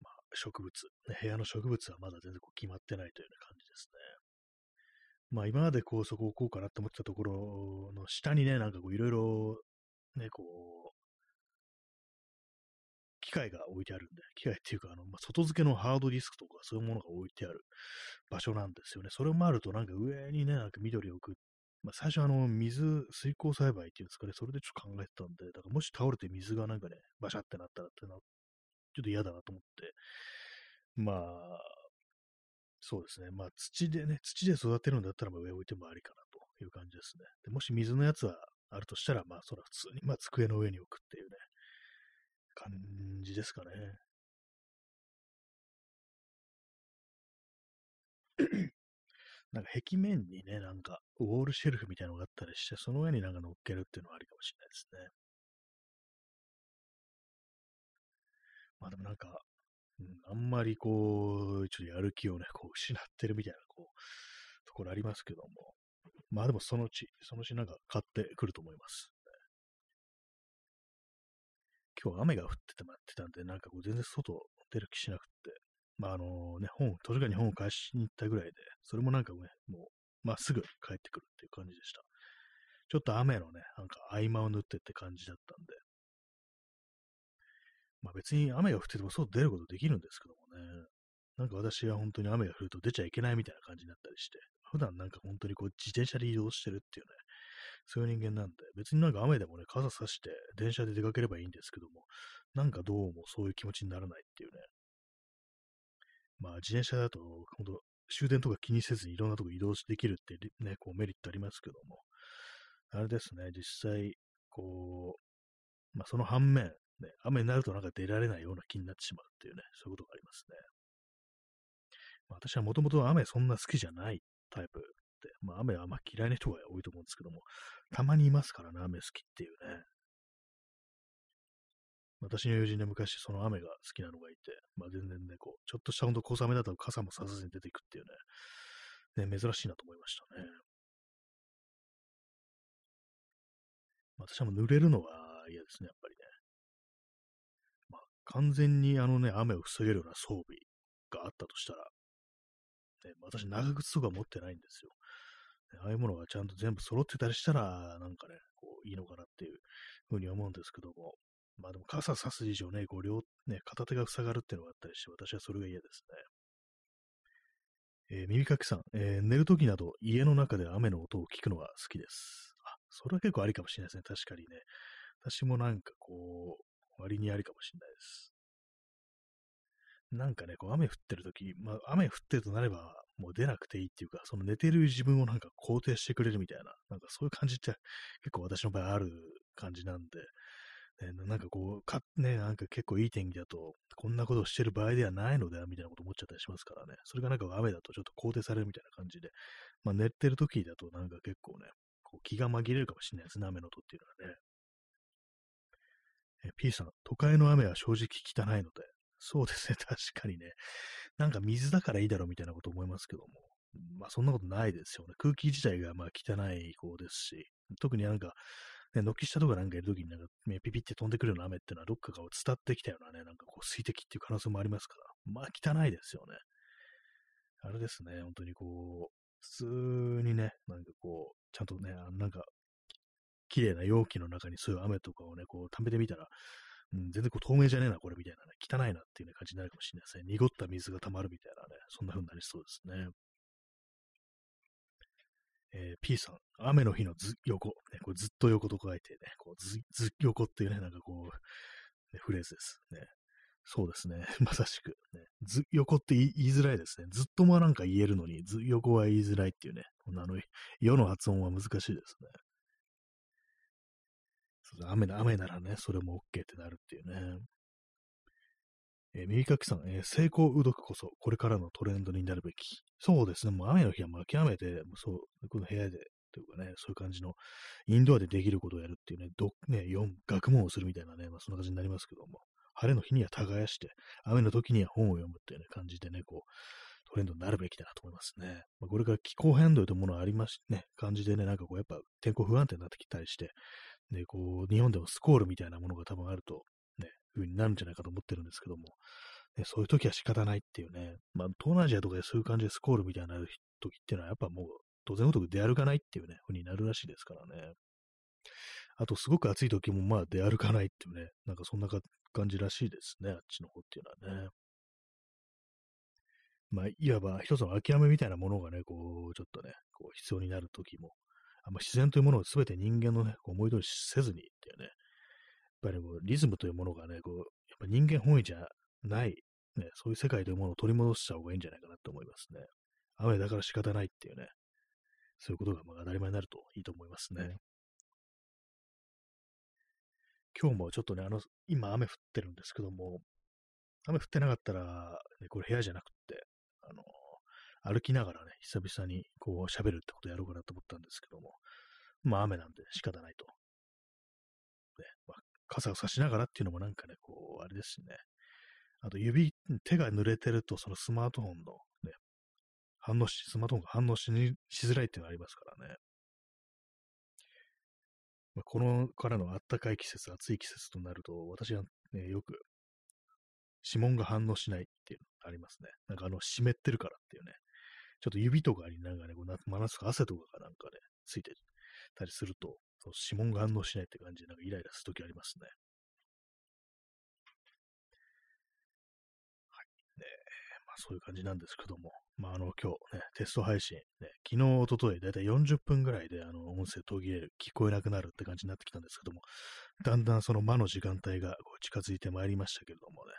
まあ植物、ね、部屋の植物はまだ全然こう決まってないというような感じですね。まあ今までこうそこをこうかなって思ってたところの下にね、なんかこういろいろね、こう、機械が置いてあるんで、機械っていうか、あの、まあ、外付けのハードディスクとかそういうものが置いてある場所なんですよね。それもあるとなんか上にね、なんか緑を置く。まあ、最初あの、水、水耕栽培っていうんですかね、それでちょっと考えてたんで、だからもし倒れて水がなんかね、バシャってなったらってな、ちょっと嫌だなと思って、まあ、そうですね。まあ土でね、土で育てるんだったらまあ上置いてもありかなという感じですね。でもし水のやつはあるとしたら、まあそれは普通に、まあ机の上に置くっていうね、感じですかね。*clears throat* なんか壁面にね、なんかウォールシェルフみたいなのがあったりして、その上になんか乗っけるっていうのはありかもしれないですね。まあでもなんか、うん、あんまりこう、ちょっとやる気をね、こう *laughs* 失ってるみたいな、こう、ところありますけども。まあでもそのうち、そのうちなんか買ってくると思います。今日雨が降ってて待ってたんで、なんかこう全然外出る気しなくって、まああのね、本、図書館に本を返しに行ったぐらいで、それもなんかね、もう、まあすぐ帰ってくるっていう感じでした。ちょっと雨のね、なんか合間を縫ってって感じだったんで、まあ別に雨が降ってても外出ることできるんですけどもね。なんか私は本当に雨が降ると出ちゃいけないみたいな感じになったりして、普段なんか本当にこう自転車で移動してるっていうね、そういう人間なんで、別になんか雨でもね、傘さして電車で出かければいいんですけども、なんかどうもそういう気持ちにならないっていうね。まあ自転車だと、本当終電とか気にせずにいろんなとこ移動できるってね、こうメリットありますけども、あれですね、実際、こう、まあその反面、ね、雨になるとなんか出られないような気になってしまうっていうね、そういうことがありますね。まあ、私はもともと雨そんな好きじゃないタイプで、まあ雨はまあ嫌いな人が多いと思うんですけども、たまにいますからね、雨好きっていうね。私の友人で昔その雨が好きなのがいて、まあ全然ね、こう、ちょっとしたほんと小雨だと傘もささずに出ていくっていうね、ね、珍しいなと思いましたね。私はもう濡れるのは嫌ですね、やっぱり。完全にあのね、雨を防げるような装備があったとしたら、ね、私、長靴とか持ってないんですよ。ああいうものがちゃんと全部揃ってたりしたら、なんかね、こう、いいのかなっていうふうに思うんですけども、まあでも傘差す以上ね、こう両、ね、片手が塞がるっていうのがあったりして、私はそれが嫌ですね。えー、耳かきさん、えー、寝るときなど家の中で雨の音を聞くのが好きです。あ、それは結構ありかもしれないですね。確かにね。私もなんかこう、割にありかもしれないです。なんかね、こう雨降ってるとき、まあ雨降ってるとなれば、もう出なくていいっていうか、その寝てる自分をなんか肯定してくれるみたいな、なんかそういう感じって結構私の場合ある感じなんで、ね、なんかこう、か、ね、なんか結構いい天気だと、こんなことをしてる場合ではないのでは、みたいなこと思っちゃったりしますからね。それがなんか雨だとちょっと肯定されるみたいな感じで、まあ寝てる時だとなんか結構ね、こう気が紛れるかもしれないですね、雨の音っていうのはね。P さん、都会の雨は正直汚いので、そうですね、*laughs* 確かにね。なんか水だからいいだろうみたいなこと思いますけども。まあそんなことないですよね。空気自体がまあ汚い方ですし、特になんか、ね、軒下とかなんかいるときになんか、ね、ピピって飛んでくるような雨っていうのはどっかが伝ってきたようなね、なんかこう水滴っていう可能性もありますから、まあ汚いですよね。あれですね、本当にこう、普通にね、なんかこう、ちゃんとね、なんか、綺麗な容器の中にそういう雨とかをね、こう、溜めてみたら、うん、全然こう透明じゃねえな、これみたいなね、汚いなっていう、ね、感じになるかもしれないですね。濁った水が溜まるみたいなね、そんな風になりそうですね。えー、P さん、雨の日のず横、ね、これずっと横と書いてね、こうずず横っていうね、なんかこう、ね、フレーズです。ね。そうですね。*laughs* まさしく、ね。ず横って言いづらいですね。ずっともなんか言えるのに、ず横は言いづらいっていうね。このあの、世の発音は難しいですね。そう雨ならね、それも OK ってなるっていうね。えー、右かきさん、えー、成功うどくこそ、これからのトレンドになるべき。そうですね、もう雨の日はもう諦めて、もうそう、この部屋で、というかね、そういう感じの、インドアでできることをやるっていうね、どね、4、学問をするみたいなね、まあそんな感じになりますけども、晴れの日には耕して、雨の時には本を読むっていうね、感じでね、こう、トレンドになるべきだなと思いますね。まあ、これから気候変動というものがありましてね、感じでね、なんかこう、やっぱ天候不安定になってきたりして、で、こう、日本でもスコールみたいなものが多分あると、ね、いうになるんじゃないかと思ってるんですけども、ね、そういう時は仕方ないっていうね、まあ、東南アジアとかでそういう感じでスコールみたいな時っていうのは、やっぱもう、当然ごとく出歩かないっていうね、風になるらしいですからね。あと、すごく暑い時も、まあ、出歩かないっていうね、なんかそんな感じらしいですね、あっちの方っていうのはね。まあ、いわば一つの諦めみたいなものがね、こう、ちょっとね、こう必要になる時もあんま自然というものを全て人間のね、こう思い通りせずにっていうね、やっぱりこうリズムというものがね、こう、やっぱ人間本位じゃない、ね、そういう世界というものを取り戻した方がいいんじゃないかなと思いますね。雨だから仕方ないっていうね、そういうことがまあ当たり前になるといいと思いますね。今日もちょっとね、あの、今雨降ってるんですけども、雨降ってなかったら、ね、これ部屋じゃなくって、あの、歩きながらね、久々にこう喋るってことやろうかなと思ったんですけども、まあ雨なんで仕方ないと。ね、まあ、傘を差しながらっていうのもなんかね、こう、あれですしね。あと指、手が濡れてるとそのスマートフォンのね、反応し、スマートフォンが反応しにしづらいっていうのがありますからね。まあ、このからの暖かい季節、暑い季節となると、私はね、よく指紋が反応しないっていうのがありますね。なんかあの、湿ってるからっていうね。ちょっと指とかになんかね、こう真夏か汗とかがなんかね、ついてたりすると、その指紋が反応しないって感じで、なんかイライラするときありますね。はい。ねまあそういう感じなんですけども、まああの今日ね、テスト配信、ね、昨日、おととい、だいたい40分ぐらいであの音声途切れる、聞こえなくなるって感じになってきたんですけども、だんだんその魔の時間帯がこう近づいてまいりましたけれどもね、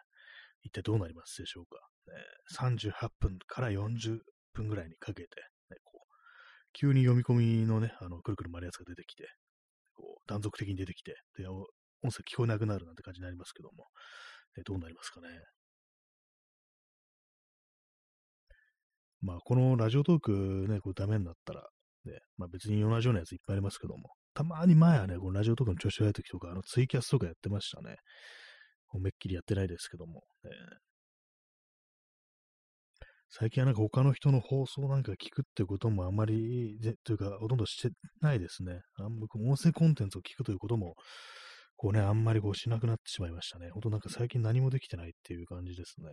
一体どうなりますでしょうか。ね、38分から40分ぐらいにかけて、ね、こう、急に読み込みのね、あの、くるくる回るやつが出てきて、こう、断続的に出てきて、で、音声聞こえなくなるなんて感じになりますけども、えどうなりますかね。まあ、このラジオトークね、こうダメになったら、ね、まあ別に同じようなやついっぱいありますけども、たまに前はね、このラジオトークの調子がいい時とか、あのツイキャスとかやってましたね。めっきりやってないですけども、ね、最近はなんか他の人の放送なんか聞くってこともあまり、というか、ほとんどしてないですね。あんま音声コンテンツを聞くということも、こうね、あんまりこうしなくなってしまいましたね。ほんとなんか最近何もできてないっていう感じですね。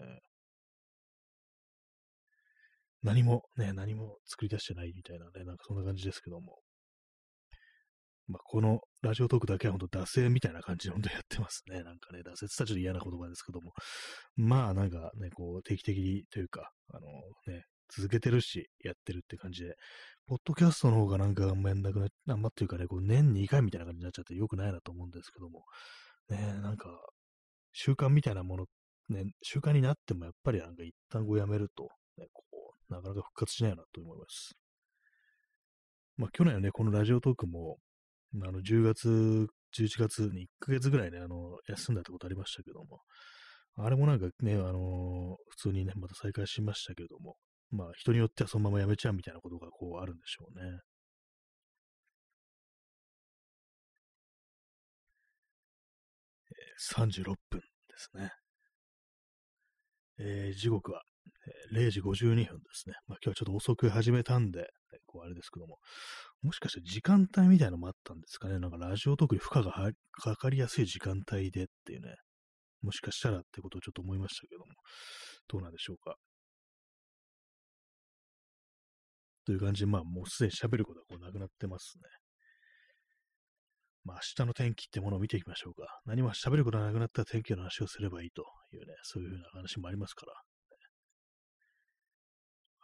何もね、何も作り出してないみたいなね、なんかそんな感じですけども。まあ、このラジオトークだけは本当、惰性みたいな感じで本当やってますね。*laughs* なんかね、惰性って言ったらちょっと嫌な言葉ですけども。まあ、なんかね、こう、定期的にというか、あのね、続けてるし、やってるって感じで、ポッドキャストの方がなんかあんまやんなくな、あんまっていうかね、こう年2回みたいな感じになっちゃって良くないなと思うんですけども、ね、なんか、習慣みたいなもの、ね、習慣になってもやっぱりなんか一旦こうやめると、ね、こう、なかなか復活しないなと思います。まあ去年はね、このラジオトークも、あの、10月、11月に1ヶ月ぐらいね、あの、休んだってことありましたけども、あれもなんかね、あの普通にね、また再開しましたけども、まあ人によってはそのままやめちゃうみたいなことがこうあるんでしょうね。36分ですね。えー、時刻は、0時52分ですね。まあ今日はちょっと遅く始めたんで、こうあれですけども、もしかして時間帯みたいなのもあったんですかね。なんかラジオ特に負荷がかかりやすい時間帯でっていうね、もしかしたらってことをちょっと思いましたけども、どうなんでしょうか。という感じで、まあもうすでに喋ることはこうなくなってますね。まあ明日の天気ってものを見ていきましょうか。何も喋ることがなくなったら天気の話をすればいいというね、そういうふうな話もありますから。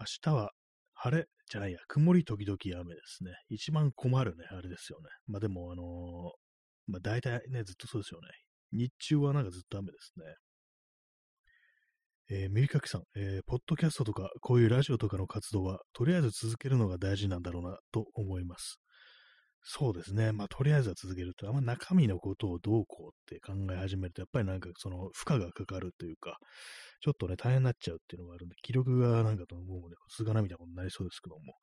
明日は晴れ？じゃないや、曇り時々雨ですね。一番困るね、あれですよね。まあでも、あのー、まあ大体ね、ずっとそうですよね。日中はなんかずっと雨ですね。えー、ミリカキさん、えー、ポッドキャストとか、こういうラジオとかの活動は、とりあえず続けるのが大事なんだろうな、と思います。そうですね。まあ、とりあえずは続けると、あんま中身のことをどうこうって考え始めると、やっぱりなんかその負荷がかかるというか、ちょっとね、大変になっちゃうっていうのがあるんで、記録がなんかと思うね、続かなみたいなことになりそうですけども、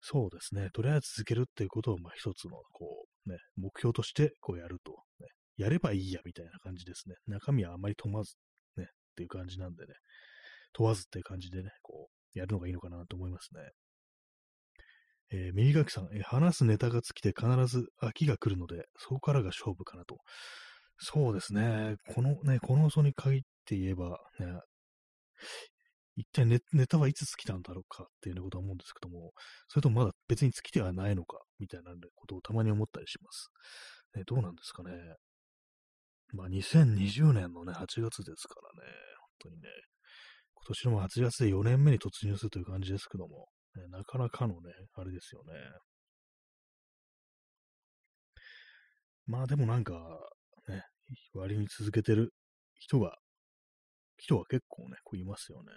そうですね。とりあえず続けるっていうことを、まあ、一つの、こう、ね、目標として、こうやると、ね、やればいいや、みたいな感じですね。中身はあまり問わず、ね、っていう感じなんでね、問わずっていう感じでね、こう、やるのがいいのかなと思いますね。えー、右垣さん、えー、話すネタが尽きて必ず秋が来るので、そこからが勝負かなと。そうですね。このね、この放送に限って言えば、ね、一体ネネタはいつ尽きたんだろうかっていうようなことは思うんですけども、それともまだ別に尽きてはないのかみたいなことをたまに思ったりします。ね、どうなんですかね。まあ、2020年のね、8月ですからね、本当にね、今年の8月で4年目に突入するという感じですけども、ね、なかなかのね、あれですよね。まあでもなんか、ね、割に続けてる人が、人は結構ね、こういますよね。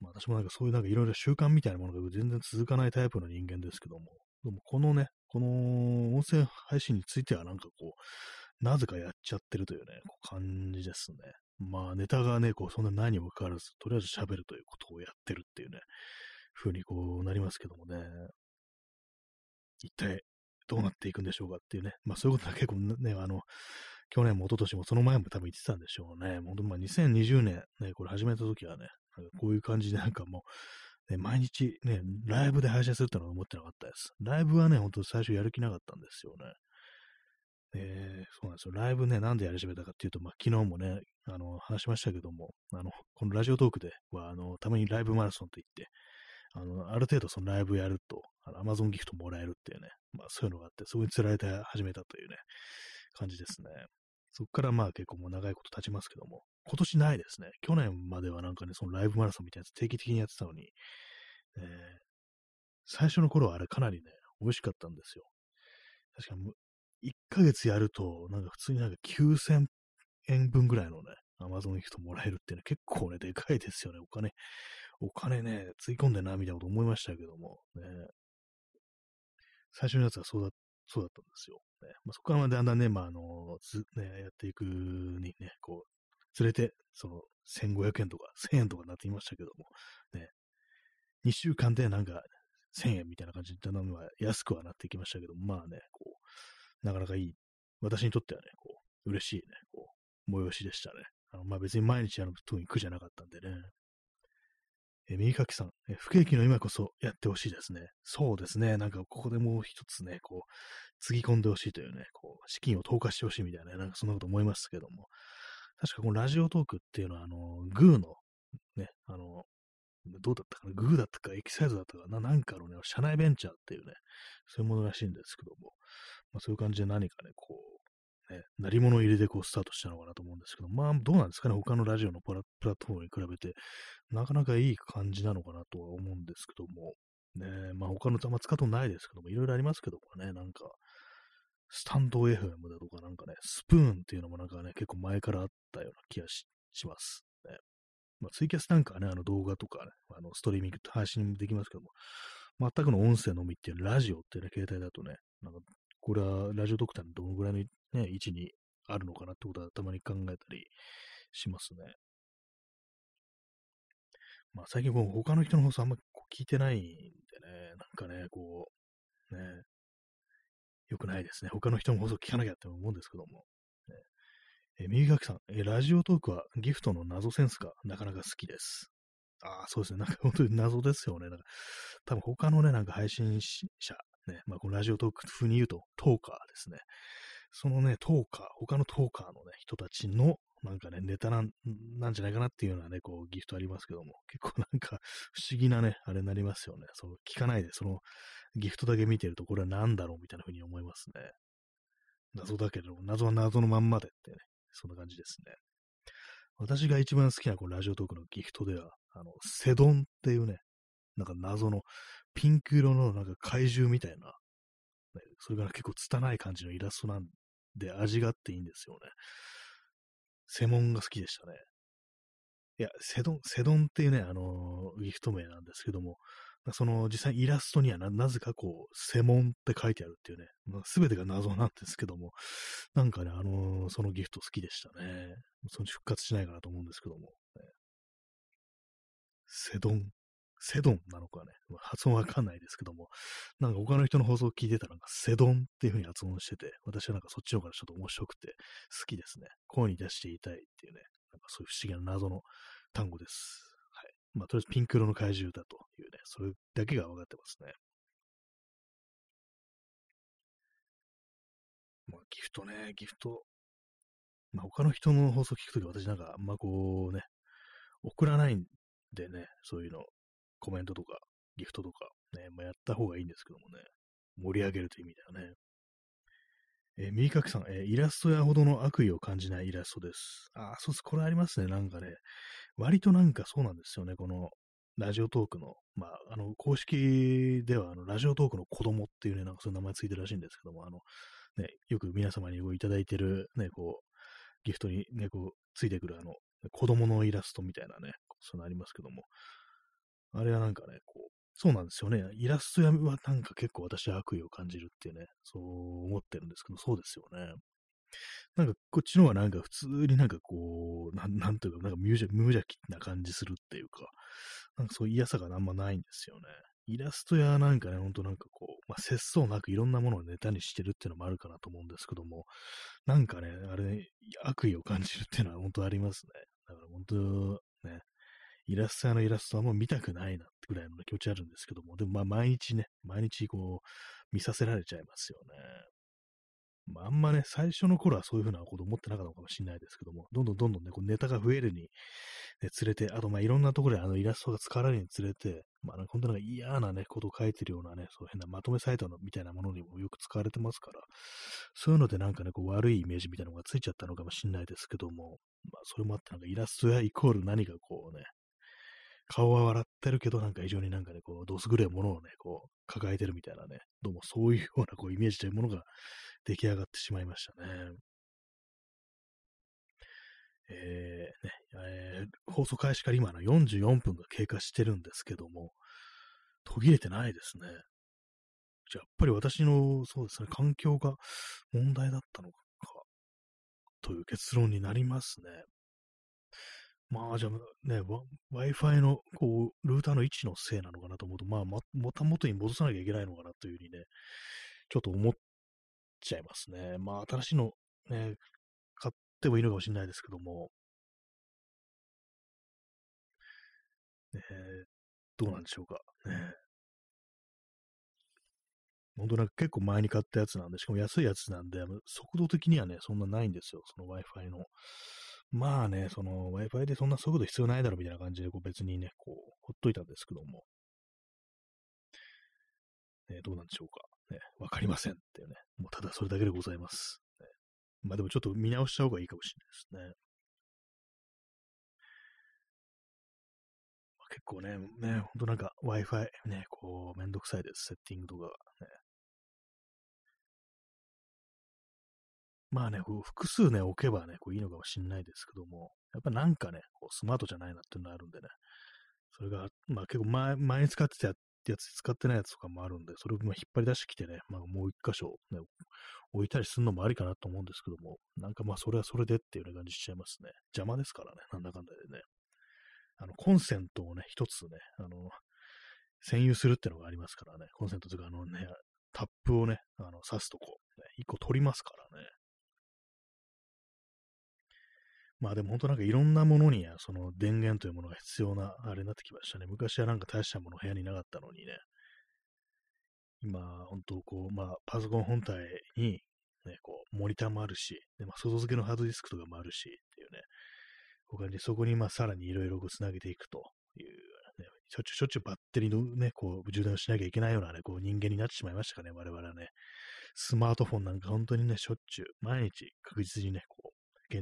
まあ私もなんかそういうなんかいろいろ習慣みたいなものが全然続かないタイプの人間ですけども、でもこのね、この音声配信についてはなんかこう、なぜかやっちゃってるというね、こう感じですね。まあネタがね、こうそんな何もかかわらず、とりあえず喋るということをやってるっていうね、風にこうなりますけどもね。一体どうなっていくんでしょうかっていうね。まあそういうことは結構ね、あの、去年も一昨年もその前も多分言ってたんでしょうね。本当まあ2020年ね、これ始めた時はね、こういう感じでなんかもう、ね、毎日ね、ライブで配信するってのは思ってなかったです。ライブはね、ほんと最初やる気なかったんですよね。えー、そうなんですよ。ライブね、なんでやり始めたかっていうと、まあ、昨日もね、あの、話しましたけども、あの、このラジオトークでは、あの、たまにライブマラソンと言って、あの、ある程度そのライブやると、あの、アマゾンギフトもらえるっていうね、まあ、そういうのがあって、そこに釣られて始めたというね、感じですね。そこからまあ結構もう長いこと経ちますけども、今年ないですね。去年まではなんかね、そのライブマラソンみたいなやつ定期的にやってたのに、えー、最初の頃はあれかなりね、美味しかったんですよ。確か、1ヶ月やると、なんか普通になんか9000円分ぐらいのね、アマゾン行くともらえるってね、結構ね、でかいですよね。お金、お金ね、つぎ込んでな、みたいなこと思いましたけども、ね。最初のやつはそうだそうだったんですよ。ねまあ、そこからだんだんね、まあ、あの、ず、ね、やっていくにね、こう、連れて、その、1500円とか1000円とかになっていましたけども、ね、2週間でなんか1000円みたいな感じでだんだん安くはなってきましたけど、まあね、こう、なかなかいい、私にとってはね、こう、嬉しいね、こう、催しでしたね。あのまあ別に毎日やる特に苦じゃなかったんでね。え右書きさん、え不景気の今こそやってほしいですね。そうですね。なんかここでもう一つね、こう、つぎ込んでほしいというね、こう、資金を投下してほしいみたいな、なんかそんなこと思いますけども。確かこのラジオトークっていうのは、あの、グーの、ね、あの、どうだったかな、グーだったか、エキサイズだったかな、なんかのね、社内ベンチャーっていうね、そういうものらしいんですけども、まあ、そういう感じで何かね、こう、ね、鳴り物入れでこうスタートしたのかなと思うんですけど、まあ、どうなんですかね、他のラジオのプラットフォームに比べて、なかなかいい感じなのかなとは思うんですけども、ね、まあ他の、ま、使うとないですけども、いろいろありますけどもね、なんか、スタンド FM だとかなんかね、スプーンっていうのもなんかね、結構前からあったような気がします。まあ、ツイキャスなんかはね、あの動画とかね、あのストリーミングと配信できますけども、全くの音声のみっていうラジオっていうね、携帯だとね、なんか、これはラジオドクターのどのぐらいの、ね、位置にあるのかなってことはたまに考えたりしますね。まあ最近こう他の人の放送あんま聞いてないんでね、なんかね、こう、ね、良くないですね。他の人の放送聞かなきゃって思うんですけども。え、右書きさん、え、ラジオトークはギフトの謎センスがなかなか好きです。ああ、そうですね。*laughs* なんか本当に謎ですよね。なんか多分他のね、なんか配信者、ね、まあこのラジオトーク風に言うとトーカーですね。そのね、トーカー、他のトーカーのね、人たちのなんかね、ネタなんなんじゃないかなっていうようなね、こう、ギフトありますけども、結構なんか不思議なね、あれになりますよね。そう、聞かないで、そのギフトだけ見てると、これは何だろうみたいな風に思いますね。謎だけど、謎は謎のまんまでってね、そんな感じですね。私が一番好きなこのラジオトークのギフトでは、あの、セドンっていうね、なんか謎のピンク色のなんか怪獣みたいな、ね、それから結構拙い感じのイラストなんで味があっていいんですよね。セモンが好きでしたね。いや、セドン、セドンっていうね、あのー、ギフト名なんですけども、その実際イラストにはななぜかこう、セモンって書いてあるっていうね、す、べ、てが謎なんですけども、なんかね、あのー、そのギフト好きでしたね。その復活しないかなと思うんですけども。ね、セドン。セドンなのかね、まあ発音わかんないですけども、なんか他の人の放送を聞いてたら、セドンっていう風に発音してて、私はなんかそっちの方がちょっと面白くて好きですね。声に出していたいっていうね、なんかそういう不思議な謎の単語です。まあ、とりあえずピンク色の怪獣だというね、それだけが分かってますね。まあ、ギフトね、ギフト。まあ、他の人の放送聞くとき私なんかあんまこうね、送らないんでね、そういうの。コメントとか、ギフトとか、ね、まあ、やった方がいいんですけどもね、盛り上げるという意味ではね。えー、右かきさん、えー、イラストやほどの悪意を感じないイラストです。あ、そうです。これありますね。なんかね、割となんかそうなんですよね。この、ラジオトークの、まあ、あの、公式では、あの、ラジオトークの子供っていうね、なんかそういう名前ついてるらしいんですけども、あの、ね、よく皆様にいただいてる、ね、こう、ギフトにね、こう、ついてくるあの、子供のイラストみたいなね、そういうのありますけども、あれはなんかね、こう、そうなんですよね。イラスト屋はなんか結構私は悪意を感じるっていうね、そう思ってるんですけど、そうですよね。なんかこっちの方がなんか普通になんかこう、なんなんというか、なんか無邪無邪気な感じするっていうか、なんかそういう嫌さがあんまないんですよね。イラストやなんかね、ほんとなんかこう、まあ、節操なくいろんなものをネタにしてるっていうのもあるかなと思うんですけども、なんかね、あれ、悪意を感じるっていうのは本当ありますね。だから本当、ね、イラスト屋のイラストはもう見たくないなぐらいの気持ちあるんですけども、でもまあ毎日ね、毎日こう、見させられちゃいますよね。まあ、あんまね、最初の頃はそういうふうなこと思ってなかったのかもしれないですけども、どんどんどんどんね、こうネタが増えるに、ね、連れて、あとまあいろんなところであのイラストが使われるにつれて、まあ、ね、本当なんか嫌なね、ことを書いてるようなね、そういう変なまとめサイトのみたいなものにもよく使われてますから、そういうのでなんかね、こう悪いイメージみたいなのがついちゃったのかもしれないですけども、まあそれもあってなんかイラストやイコール何かこうね、顔は笑ってるけど、なんか非常になんかね、こう、どす黒いものをね、こう、抱えてるみたいなね、どうもそういうようなこうイメージというものが出来上がってしまいましたね。えー、ね、えー、放送開始から今の44分が経過してるんですけども、途切れてないですね。じゃ、やっぱり私の、そうですね、環境が問題だったのか、という結論になりますね。まあ、じゃあね、Wi-Fi の、こう、ルーターの位置のせいなのかなと思うと、まあ、もた元に戻さなきゃいけないのかなというふうにね、ちょっと思っちゃいますね。まあ、新しいの、ね、買ってもいいのかもしれないですけども、ね、どうなんでしょうか。ね、本当なんか結構前に買ったやつなんで、しかも安いやつなんで、速度的にはね、そんなないんですよ、その Wi-Fi の。まあね、その Wi-Fi でそんな速度必要ないだろみたいな感じで、こう別にね、こう、ほっといたんですけども。ね、どうなんでしょうか。ね、わかりませんっていうね。もうただそれだけでございます。ね、まあでもちょっと見直した方がいいかもしれないですね。結構ね、ね、ほんとなんか Wi-Fi ね、こう、めんどくさいです。セッティングとかね。まあね、複数ね、置けばね、こういいのかもしんないですけども、やっぱなんかね、こうスマートじゃないなっていうのがあるんでね、それが、まあ結構前、前に使ってたやつ、使ってないやつとかもあるんで、それを引っ張り出してきてね、まあもう一箇所、ね、置いたりするのもありかなと思うんですけども、なんかまあそれはそれでっていう感じしちゃいますね。邪魔ですからね、なんだかんだでね。あの、コンセントをね、一つね、あの、占有するってのがありますからね、コンセントとかあのね、タップをね、あの、挿すとこ、ね、一個取りますからね。まあでも本当なんかいろんなものにその電源というものが必要なあれになってきましたね。昔はなんか大したもの部屋になかったのにね。今、本当こう、まあパソコン本体にね、こう、モニターもあるし、でまあ、外付けのハードディスクとかもあるしっていうね、他にそこにまあさらにいろいろつなげていくという、ね、しょっちゅうしょっちゅうバッテリーのね、こう、充電をしなきゃいけないようなね、こう人間になってしまいましたかね、我々はね。スマートフォンなんか本当にね、しょっちゅう、毎日確実にね、こう、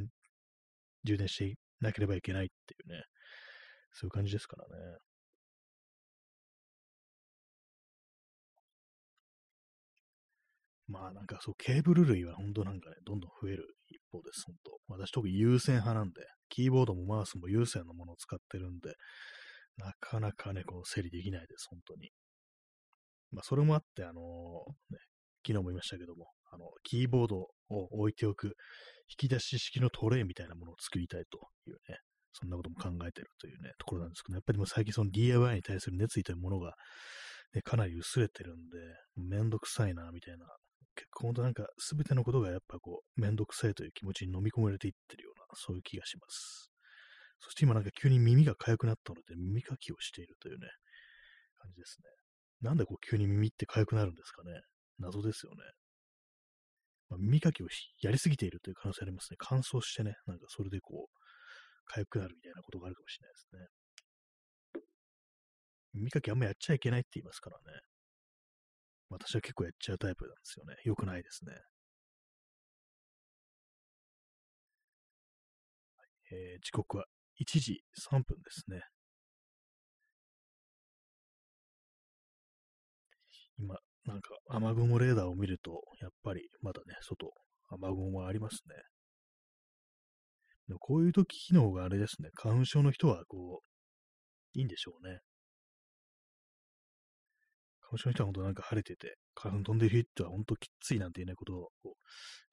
充電していなければいけないっていうね、そういう感じですからね。まあなんかそう、ケーブル類は本当なんかね、どんどん増える一方です、本当。私特に有線派なんで、キーボードもマウスも有線のものを使ってるんで、なかなかね、こう整理できないです、本当に。まあそれもあって、あのー、ね、昨日も言いましたけども、あの、キーボードを置いておく引き出し式のトレイみたいなものを作りたいというね、そんなことも考えてるというね、ところなんですけど、やっぱりもう最近その DIY に対する熱意というものが、ね、かなり薄れてるんで、めんどくさいな、みたいな。結構本当なんか全てのことがやっぱこう、めんどくさいという気持ちに飲み込まれていってるような、そういう気がします。そして今なんか急に耳が痒くなったので耳かきをしているというね、感じですね。なんでこう急に耳って痒くなるんですかね。謎ですよね。まあ、耳かきをやりすぎているという可能性ありますね。乾燥してね、なんかそれでこう、痒くなるみたいなことがあるかもしれないですね。耳かきあんまやっちゃいけないって言いますからね。私は結構やっちゃうタイプなんですよね。良くないですね。えー、時刻は1時3分ですね。今、なんか雨雲レーダーを見ると、やっぱりまだね、外、雨雲はありますね。でもこういう時の方があれですね、花粉症の人はこう、いいんでしょうね。花粉症の人は本当なんか晴れてて、花粉飛んでる人は本当きついなんていうね、ことを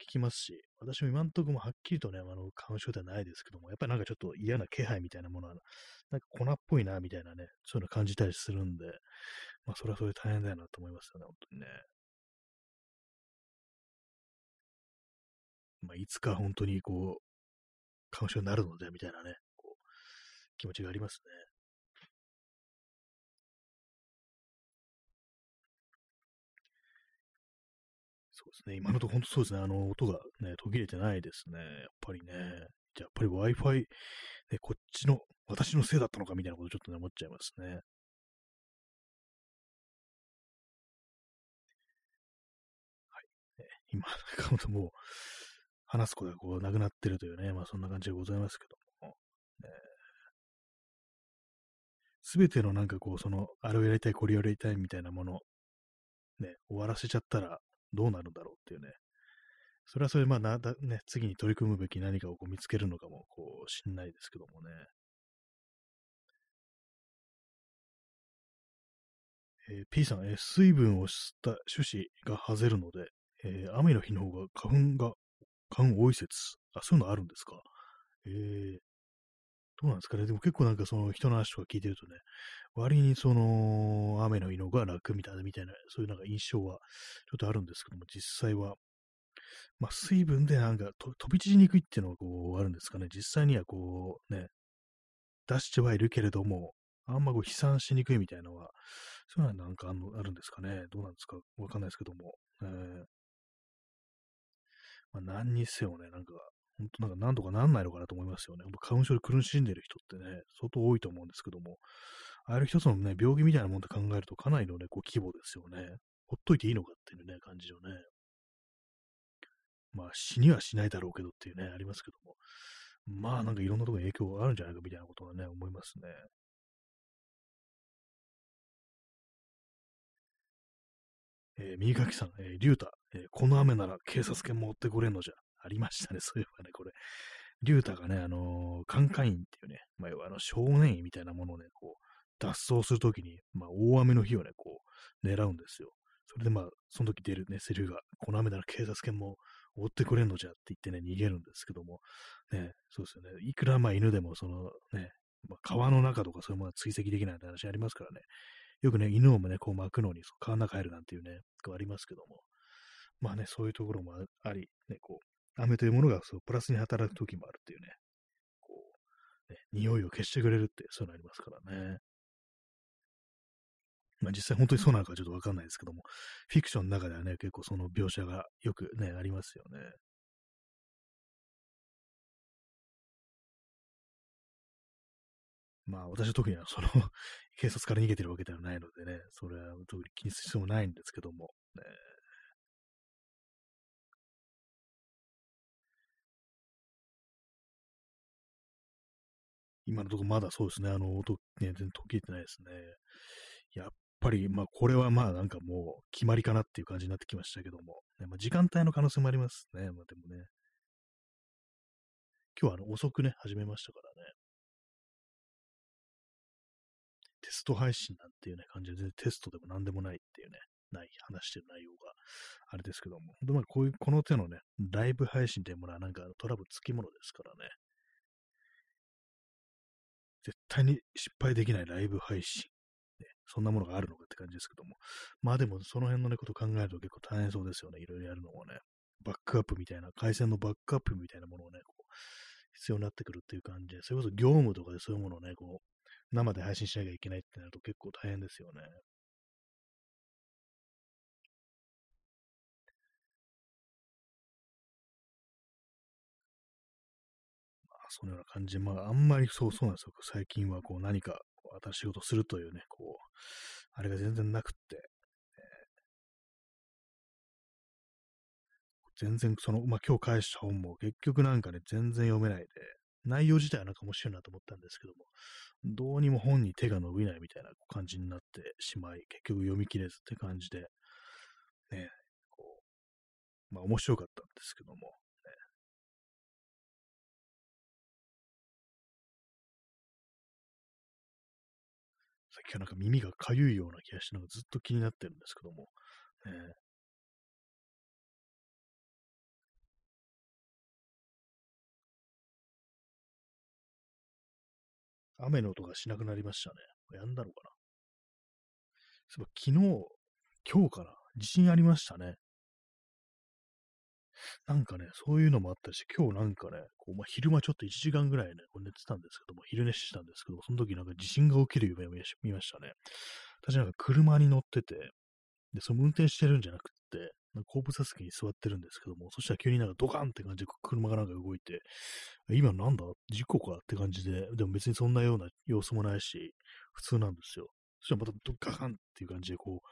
聞きますし、私も今んとこもはっきりとね、あの、花粉症ではないですけども、やっぱりなんかちょっと嫌な気配みたいなものは、なんか粉っぽいな、みたいなね、そういうの感じたりするんで、まあ、それはそれで大変だよなと思いますよね、本当にね。まあ、いつか本当にこう、花粉症になるので、みたいなね、こう、気持ちがありますね。ですね。今のところ本当そうですね。あの、音がね、途切れてないですね。やっぱりね。じゃあやっぱり Wi-Fi、ね、こっちの、私のせいだったのかみたいなことちょっとね、思っちゃいますね。はい今、なんかもう、話すことがこう、なくなってるというね、まあそんな感じでございますけども、す、べ、てのなんかこう、その、あれをやりたい、これをやりたいみたいなもの、ね、終わらせちゃったらどうなるんだろうっていうね、それはそれ、まあなだ、ね、次に取り組むべき何かをこう見つけるのかも、こう、しんないですけどもね。えー、P さん、えー、水分を吸った種子が外れるので、えー、雨の日の方が花粉が、花粉多い説。あ、そういうのあるんですか。えー、どうなんですかね。でも結構なんかその人の話とか聞いてるとね、割にその雨の日のが楽みたいな、みたいな、そういうなんか印象はちょっとあるんですけども、実際は、まあ水分でなんか飛び散りにくいっていうのがこうあるんですかね。実際にはこうね、出してはいるけれども、あんまこう飛散しにくいみたいなのは、そういうのはなんかあのあるんですかね。どうなんですか？わかんないですけども。えー、まあ、何にせよね、なんか、本当なんか何とかなんないのかなと思いますよね。花粉症で苦しんでる人ってね、相当多いと思うんですけども、ああいう一つのね、病気みたいなもんで考えるとかなりのね、こう規模ですよね。ほっといていいのかっていうね、感じよね。まあ死にはしないだろうけどっていうね、ありますけども。まあなんかいろんなところに影響があるんじゃないかみたいなことはね、思いますね。えー、右書きさん、えー、竜太、えー、この雨なら警察犬持ってこれんのじゃ。ありましたね、*laughs* そういえばね、これ。竜太がね、あのー、カンカインっていうね、まあ、あの少年院みたいなものをね、こう、脱走するときに、まあ、大雨の日をね、こう、狙うんですよ。それでまあ、その時出るね、セリフが、この雨なら警察犬も追ってくれんのじゃって言ってね、逃げるんですけども、ね、そうですよね。いくらまあ犬でも、そのね、まあ、川の中とかそういうものは追跡できないって話ありますからね。よくね、犬をね、こう巻くのに川の中入るなんていうね、こうありますけども。まあね、そういうところもあり、ね、こう、雨というものがそうプラスに働く時もあるっていうね、こう、ね、匂いを消してくれるって、そういうのありますからね。まあ実際本当にそうなのかちょっとわかんないですけども、フィクションの中ではね、結構その描写がよくね、ありますよね。まあ私は特にその *laughs* 警察から逃げてるわけではないのでね、それは特に気にする必要もないんですけども、ね、今のところまだそうですね、あの音、ね、全然途切れてないですね。やっぱり、まあこれはまあなんかもう決まりかなっていう感じになってきましたけども、ねまあ、時間帯の可能性もありますね。まあでもね。今日はあの遅くね、始めましたからね。テスト配信なんていうね、感じで、全然テストでも何でもないっていうね、ない話してる内容があれですけども、本当まあこういう、この手のね、ライブ配信っていうものはなんかトラブルつきものですからね。絶対に失敗できないライブ配信。ね、そんなものがあるのかって感じですけども。まあでも、その辺のね、こと考えると結構大変そうですよね。いろいろやるのもね。バックアップみたいな、回線のバックアップみたいなものをね、こう必要になってくるっていう感じで、それこそ業務とかでそういうものをね、こう、生で配信しなきゃいけないってなると結構大変ですよね。まあ、そのような感じで、まあ、あんまりそうそうなんですよ。最近はこう何かこう新しいことするというね、こう、あれが全然なくって、全然その、まあ、今日返した本も結局なんかね、全然読めないで、内容自体はなんか面白いなと思ったんですけども、どうにも本に手が伸びないみたいな感じになってしまい、結局読み切れずって感じで、ね、こう、まあ面白かったんですけども、なんか耳がかゆいような気がして、なんかずっと気になってるんですけども、え、雨の音がしなくなりましたね。やんだろうかな。そう昨日、今日から、地震ありましたね。なんかね、そういうのもあったし、今日なんかね、こうまあ、昼間ちょっと1時間ぐらいね、こう寝てたんですけども、昼寝してたんですけども、その時なんか地震が起きる夢を見ましたね。私なんか車に乗ってて、で、その運転してるんじゃなくって、後部座席に座ってるんですけども、そしたら急になんかドカンって感じで車がなんか動いて、今なんだ？事故か？って感じで、でも別にそんなような様子もないし、普通なんですよ。そしたらまたドカカンっていう感じでこう、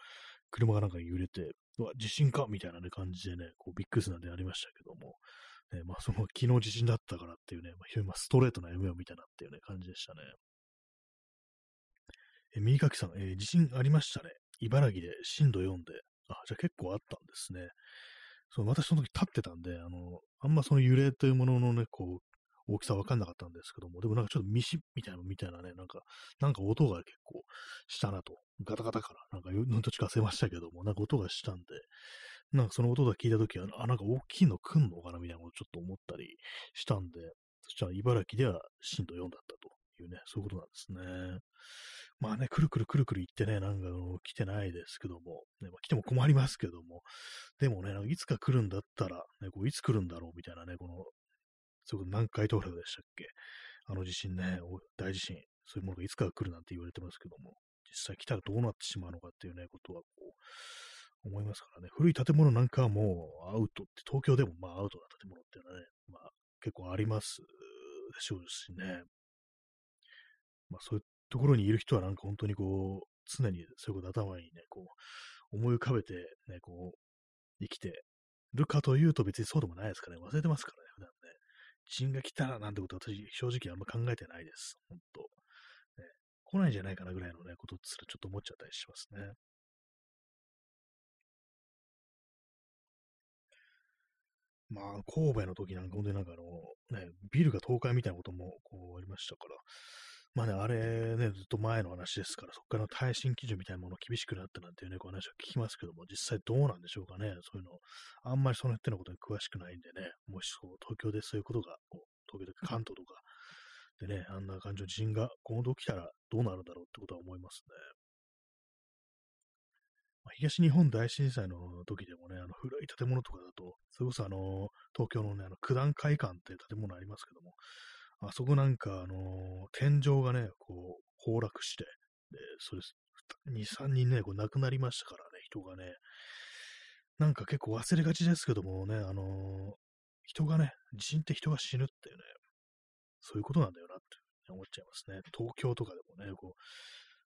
車がなんか揺れて、うわ、地震かみたいな、ね、感じでね、こうビッグスなんでありましたけども、ね、まあその昨日地震だったからっていうね、まあ、ストレートな夢を見たなっていうね、感じでしたね。え、右書きさん、えー、地震ありましたね。茨城で震度4で、あ、じゃあ結構あったんですね。そう、私その時立ってたんで、あの、あんまその揺れというもののね、こう、大きさわかんなかったんですけども、でもなんかちょっとミシみたいなみたいなね、なんか、なんか音が結構したなと。ガタガタから、なんか、うんと近せましたけども、なんか音がしたんで、なんかその音が聞いたときは、あ、なんか大きいの来んのかなみたいなことちょっと思ったりしたんで、そしたら茨城では震度4だったというね、そういうことなんですね。まあね、くるくるくるくる言ってね、なんか来てないですけども、ねまあ、来ても困りますけども、でもね、いつか来るんだったら、ね、こういつ来るんだろうみたいなね、この、そういう南海トラフでしたっけ？あの地震ね、大地震、そういうものがいつか来るなんて言われてますけども、実際来たらどうなってしまうのかっていうね、ことはこう、思いますからね。古い建物なんかはもうアウトって、東京でもまあアウトな建物っていうのはね、まあ結構ありますでしょうしね。まあそういうところにいる人はなんか本当にこう、常にそういうこと頭にね、こう、思い浮かべてね、こう、生きてるかというと別にそうでもないですからね。忘れてますから、ね。地震が来たらなんてこと私、正直あんま考えてないです。本当、ね。来ないんじゃないかなぐらいのね、ことすらちょっと思っちゃったりしますね。まあ、神戸の時なんか本当になんかあの、ね、ビルが倒壊みたいなこともこうありましたから、まあね、あれね、ずっと前の話ですから、そこからの耐震基準みたいなもの厳しくなったなんていうね、こう話を聞きますけども、実際どうなんでしょうかね。そういうの、あんまりその手のことに詳しくないんでね、もしそう、東京でそういうことが、こう東京とか関東とかでね、あんな感じの地震が今度起きたらどうなるんだろうってことは思いますね。まあ、東日本大震災の時でもね、あの古い建物とかだと、それこそあの、東京のね、あの九段会館っていう建物ありますけども、あそこなんか、あの、天井がね、こう、崩落して、で、それ、2、3人ね、こう亡くなりましたからね、人がね。なんか結構忘れがちですけどもね、あの、人がね、地震って人が死ぬっていうね、そういうことなんだよなって思っちゃいますね。東京とかでもね、こう、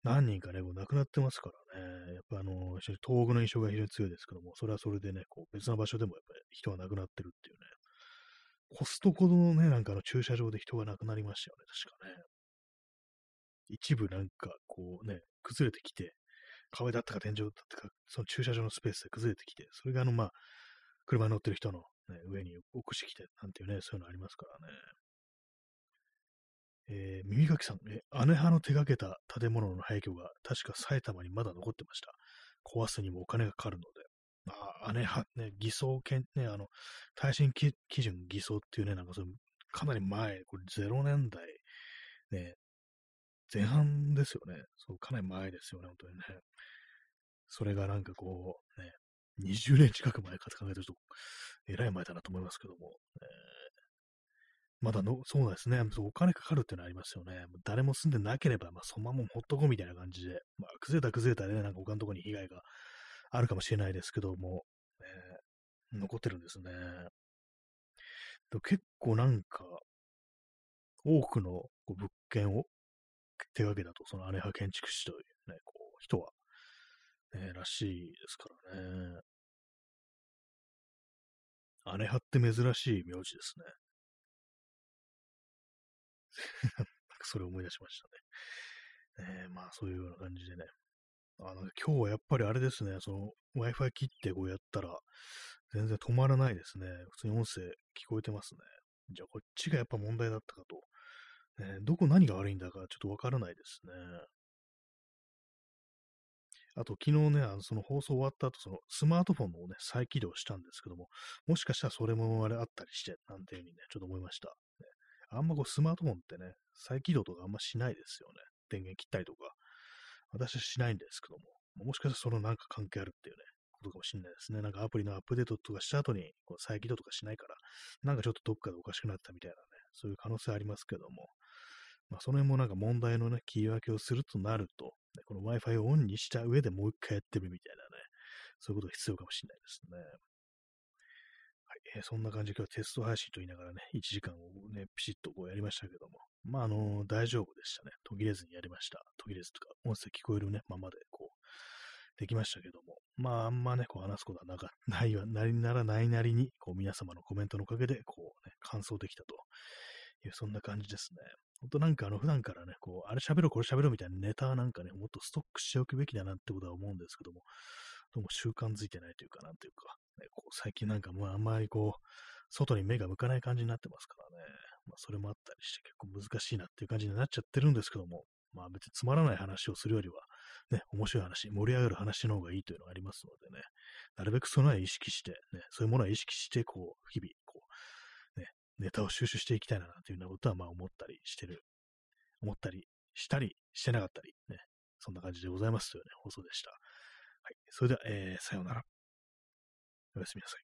何人かね、こう亡くなってますからね、やっぱあのー、東北の印象が非常に強いですけども、それはそれでね、こう別の場所でもやっぱり人が亡くなってるっていうね、コストコのね、なんかの駐車場で人が亡くなりましたよね、確かね。一部なんか、こうね、崩れてきて、壁だったか天井だったか、その駐車場のスペースで崩れてきて、それがあの、まあ、車に乗ってる人の、ね、上に起こしてきて、なんていうね、そういうのありますからね。えー、耳かきさん、え、姉派の手掛けた建物の廃墟が確か埼玉にまだ残ってました。壊すにもお金がかかるので、まあ、姉は、ね、偽装権、ね、あの、耐震基準偽装っていうね、なんかその、かなり前、これ0年代、ね、前半ですよね。そう、かなり前ですよね、本当にね。それがなんかこう、ね、20年近く前かって考えてると、えらい前だなと思いますけども、まだの、そうですね、お金かかるっていうのはありますよね。誰も住んでなければ、まあ、そのままほっとこうみたいな感じで、まあ、崩れた崩れたでね、なんか他のところに被害があるかもしれないですけども、えー、残ってるんですね。結構なんか、多くの物件を手掛けたと、その姉派建築士というね、こう、人は、ね、らしいですからね。姉派って珍しい名字ですね。*laughs* それを思い出しましたね。えー、まあそういうような感じでね、あの、今日はやっぱりあれですね、その Wi-Fi 切ってこうやったら、全然止まらないですね。普通に音声聞こえてますね。じゃあこっちがやっぱ問題だったかと。ね、どこ何が悪いんだかちょっとわからないですね。あと、昨日ね、あのその放送終わった後、そのスマートフォンをね、再起動したんですけども、もしかしたらそれもあれあったりして、なんていうふうにね、ちょっと思いました。ね、あんまこうスマートフォンってね、再起動とかあんましないですよね。電源切ったりとか。私はしないんですけども、もしかしたらそのなんか関係あるっていうね、ことかもしれないですね。なんかアプリのアップデートとかした後に、こう再起動とかしないから、なんかちょっとどっかでおかしくなったみたいなね、そういう可能性ありますけども、まあ、その辺もなんか問題のね、切り分けをするとなると、ね、この Wi-Fi をオンにした上でもう一回やってみるみたいなね、そういうことが必要かもしれないですね。えー、そんな感じで今日はテスト配信と言いながらね、1時間をね、ピシッとこうやりましたけども、まあ、あのー、大丈夫でしたね。途切れずにやりました。途切れずとか、音声聞こえるね、ままで、こう、できましたけども、まあ、あんまね、こう話すことはなか *laughs* ないわ、なりならないなりに、こう、皆様のコメントのおかげで、こうね、感想できたという、そんな感じですね。ほんとなんかあの、普段からね、こう、あれ喋ろう、これ喋ろうみたいなネタなんかね、もっとストックしておくべきだなってことは思うんですけども、どうも習慣づいてないというか、なんというか、ね、こう最近なんかもうあんまりこう、外に目が向かない感じになってますからね。まあ、それもあったりして結構難しいなっていう感じになっちゃってるんですけども、まあ別につまらない話をするよりは、ね、面白い話、盛り上がる話の方がいいというのがありますのでね、なるべくそのは意識して、ね、そういうものは意識して、こう、日々、こう、ね、ネタを収集していきたいなというようなことは、まあ思ったりしてる、思ったりしたりしてなかったり、ね、そんな感じでございますというね、放送でした。はい。それでは、えー、さようなら。おやすみなさい。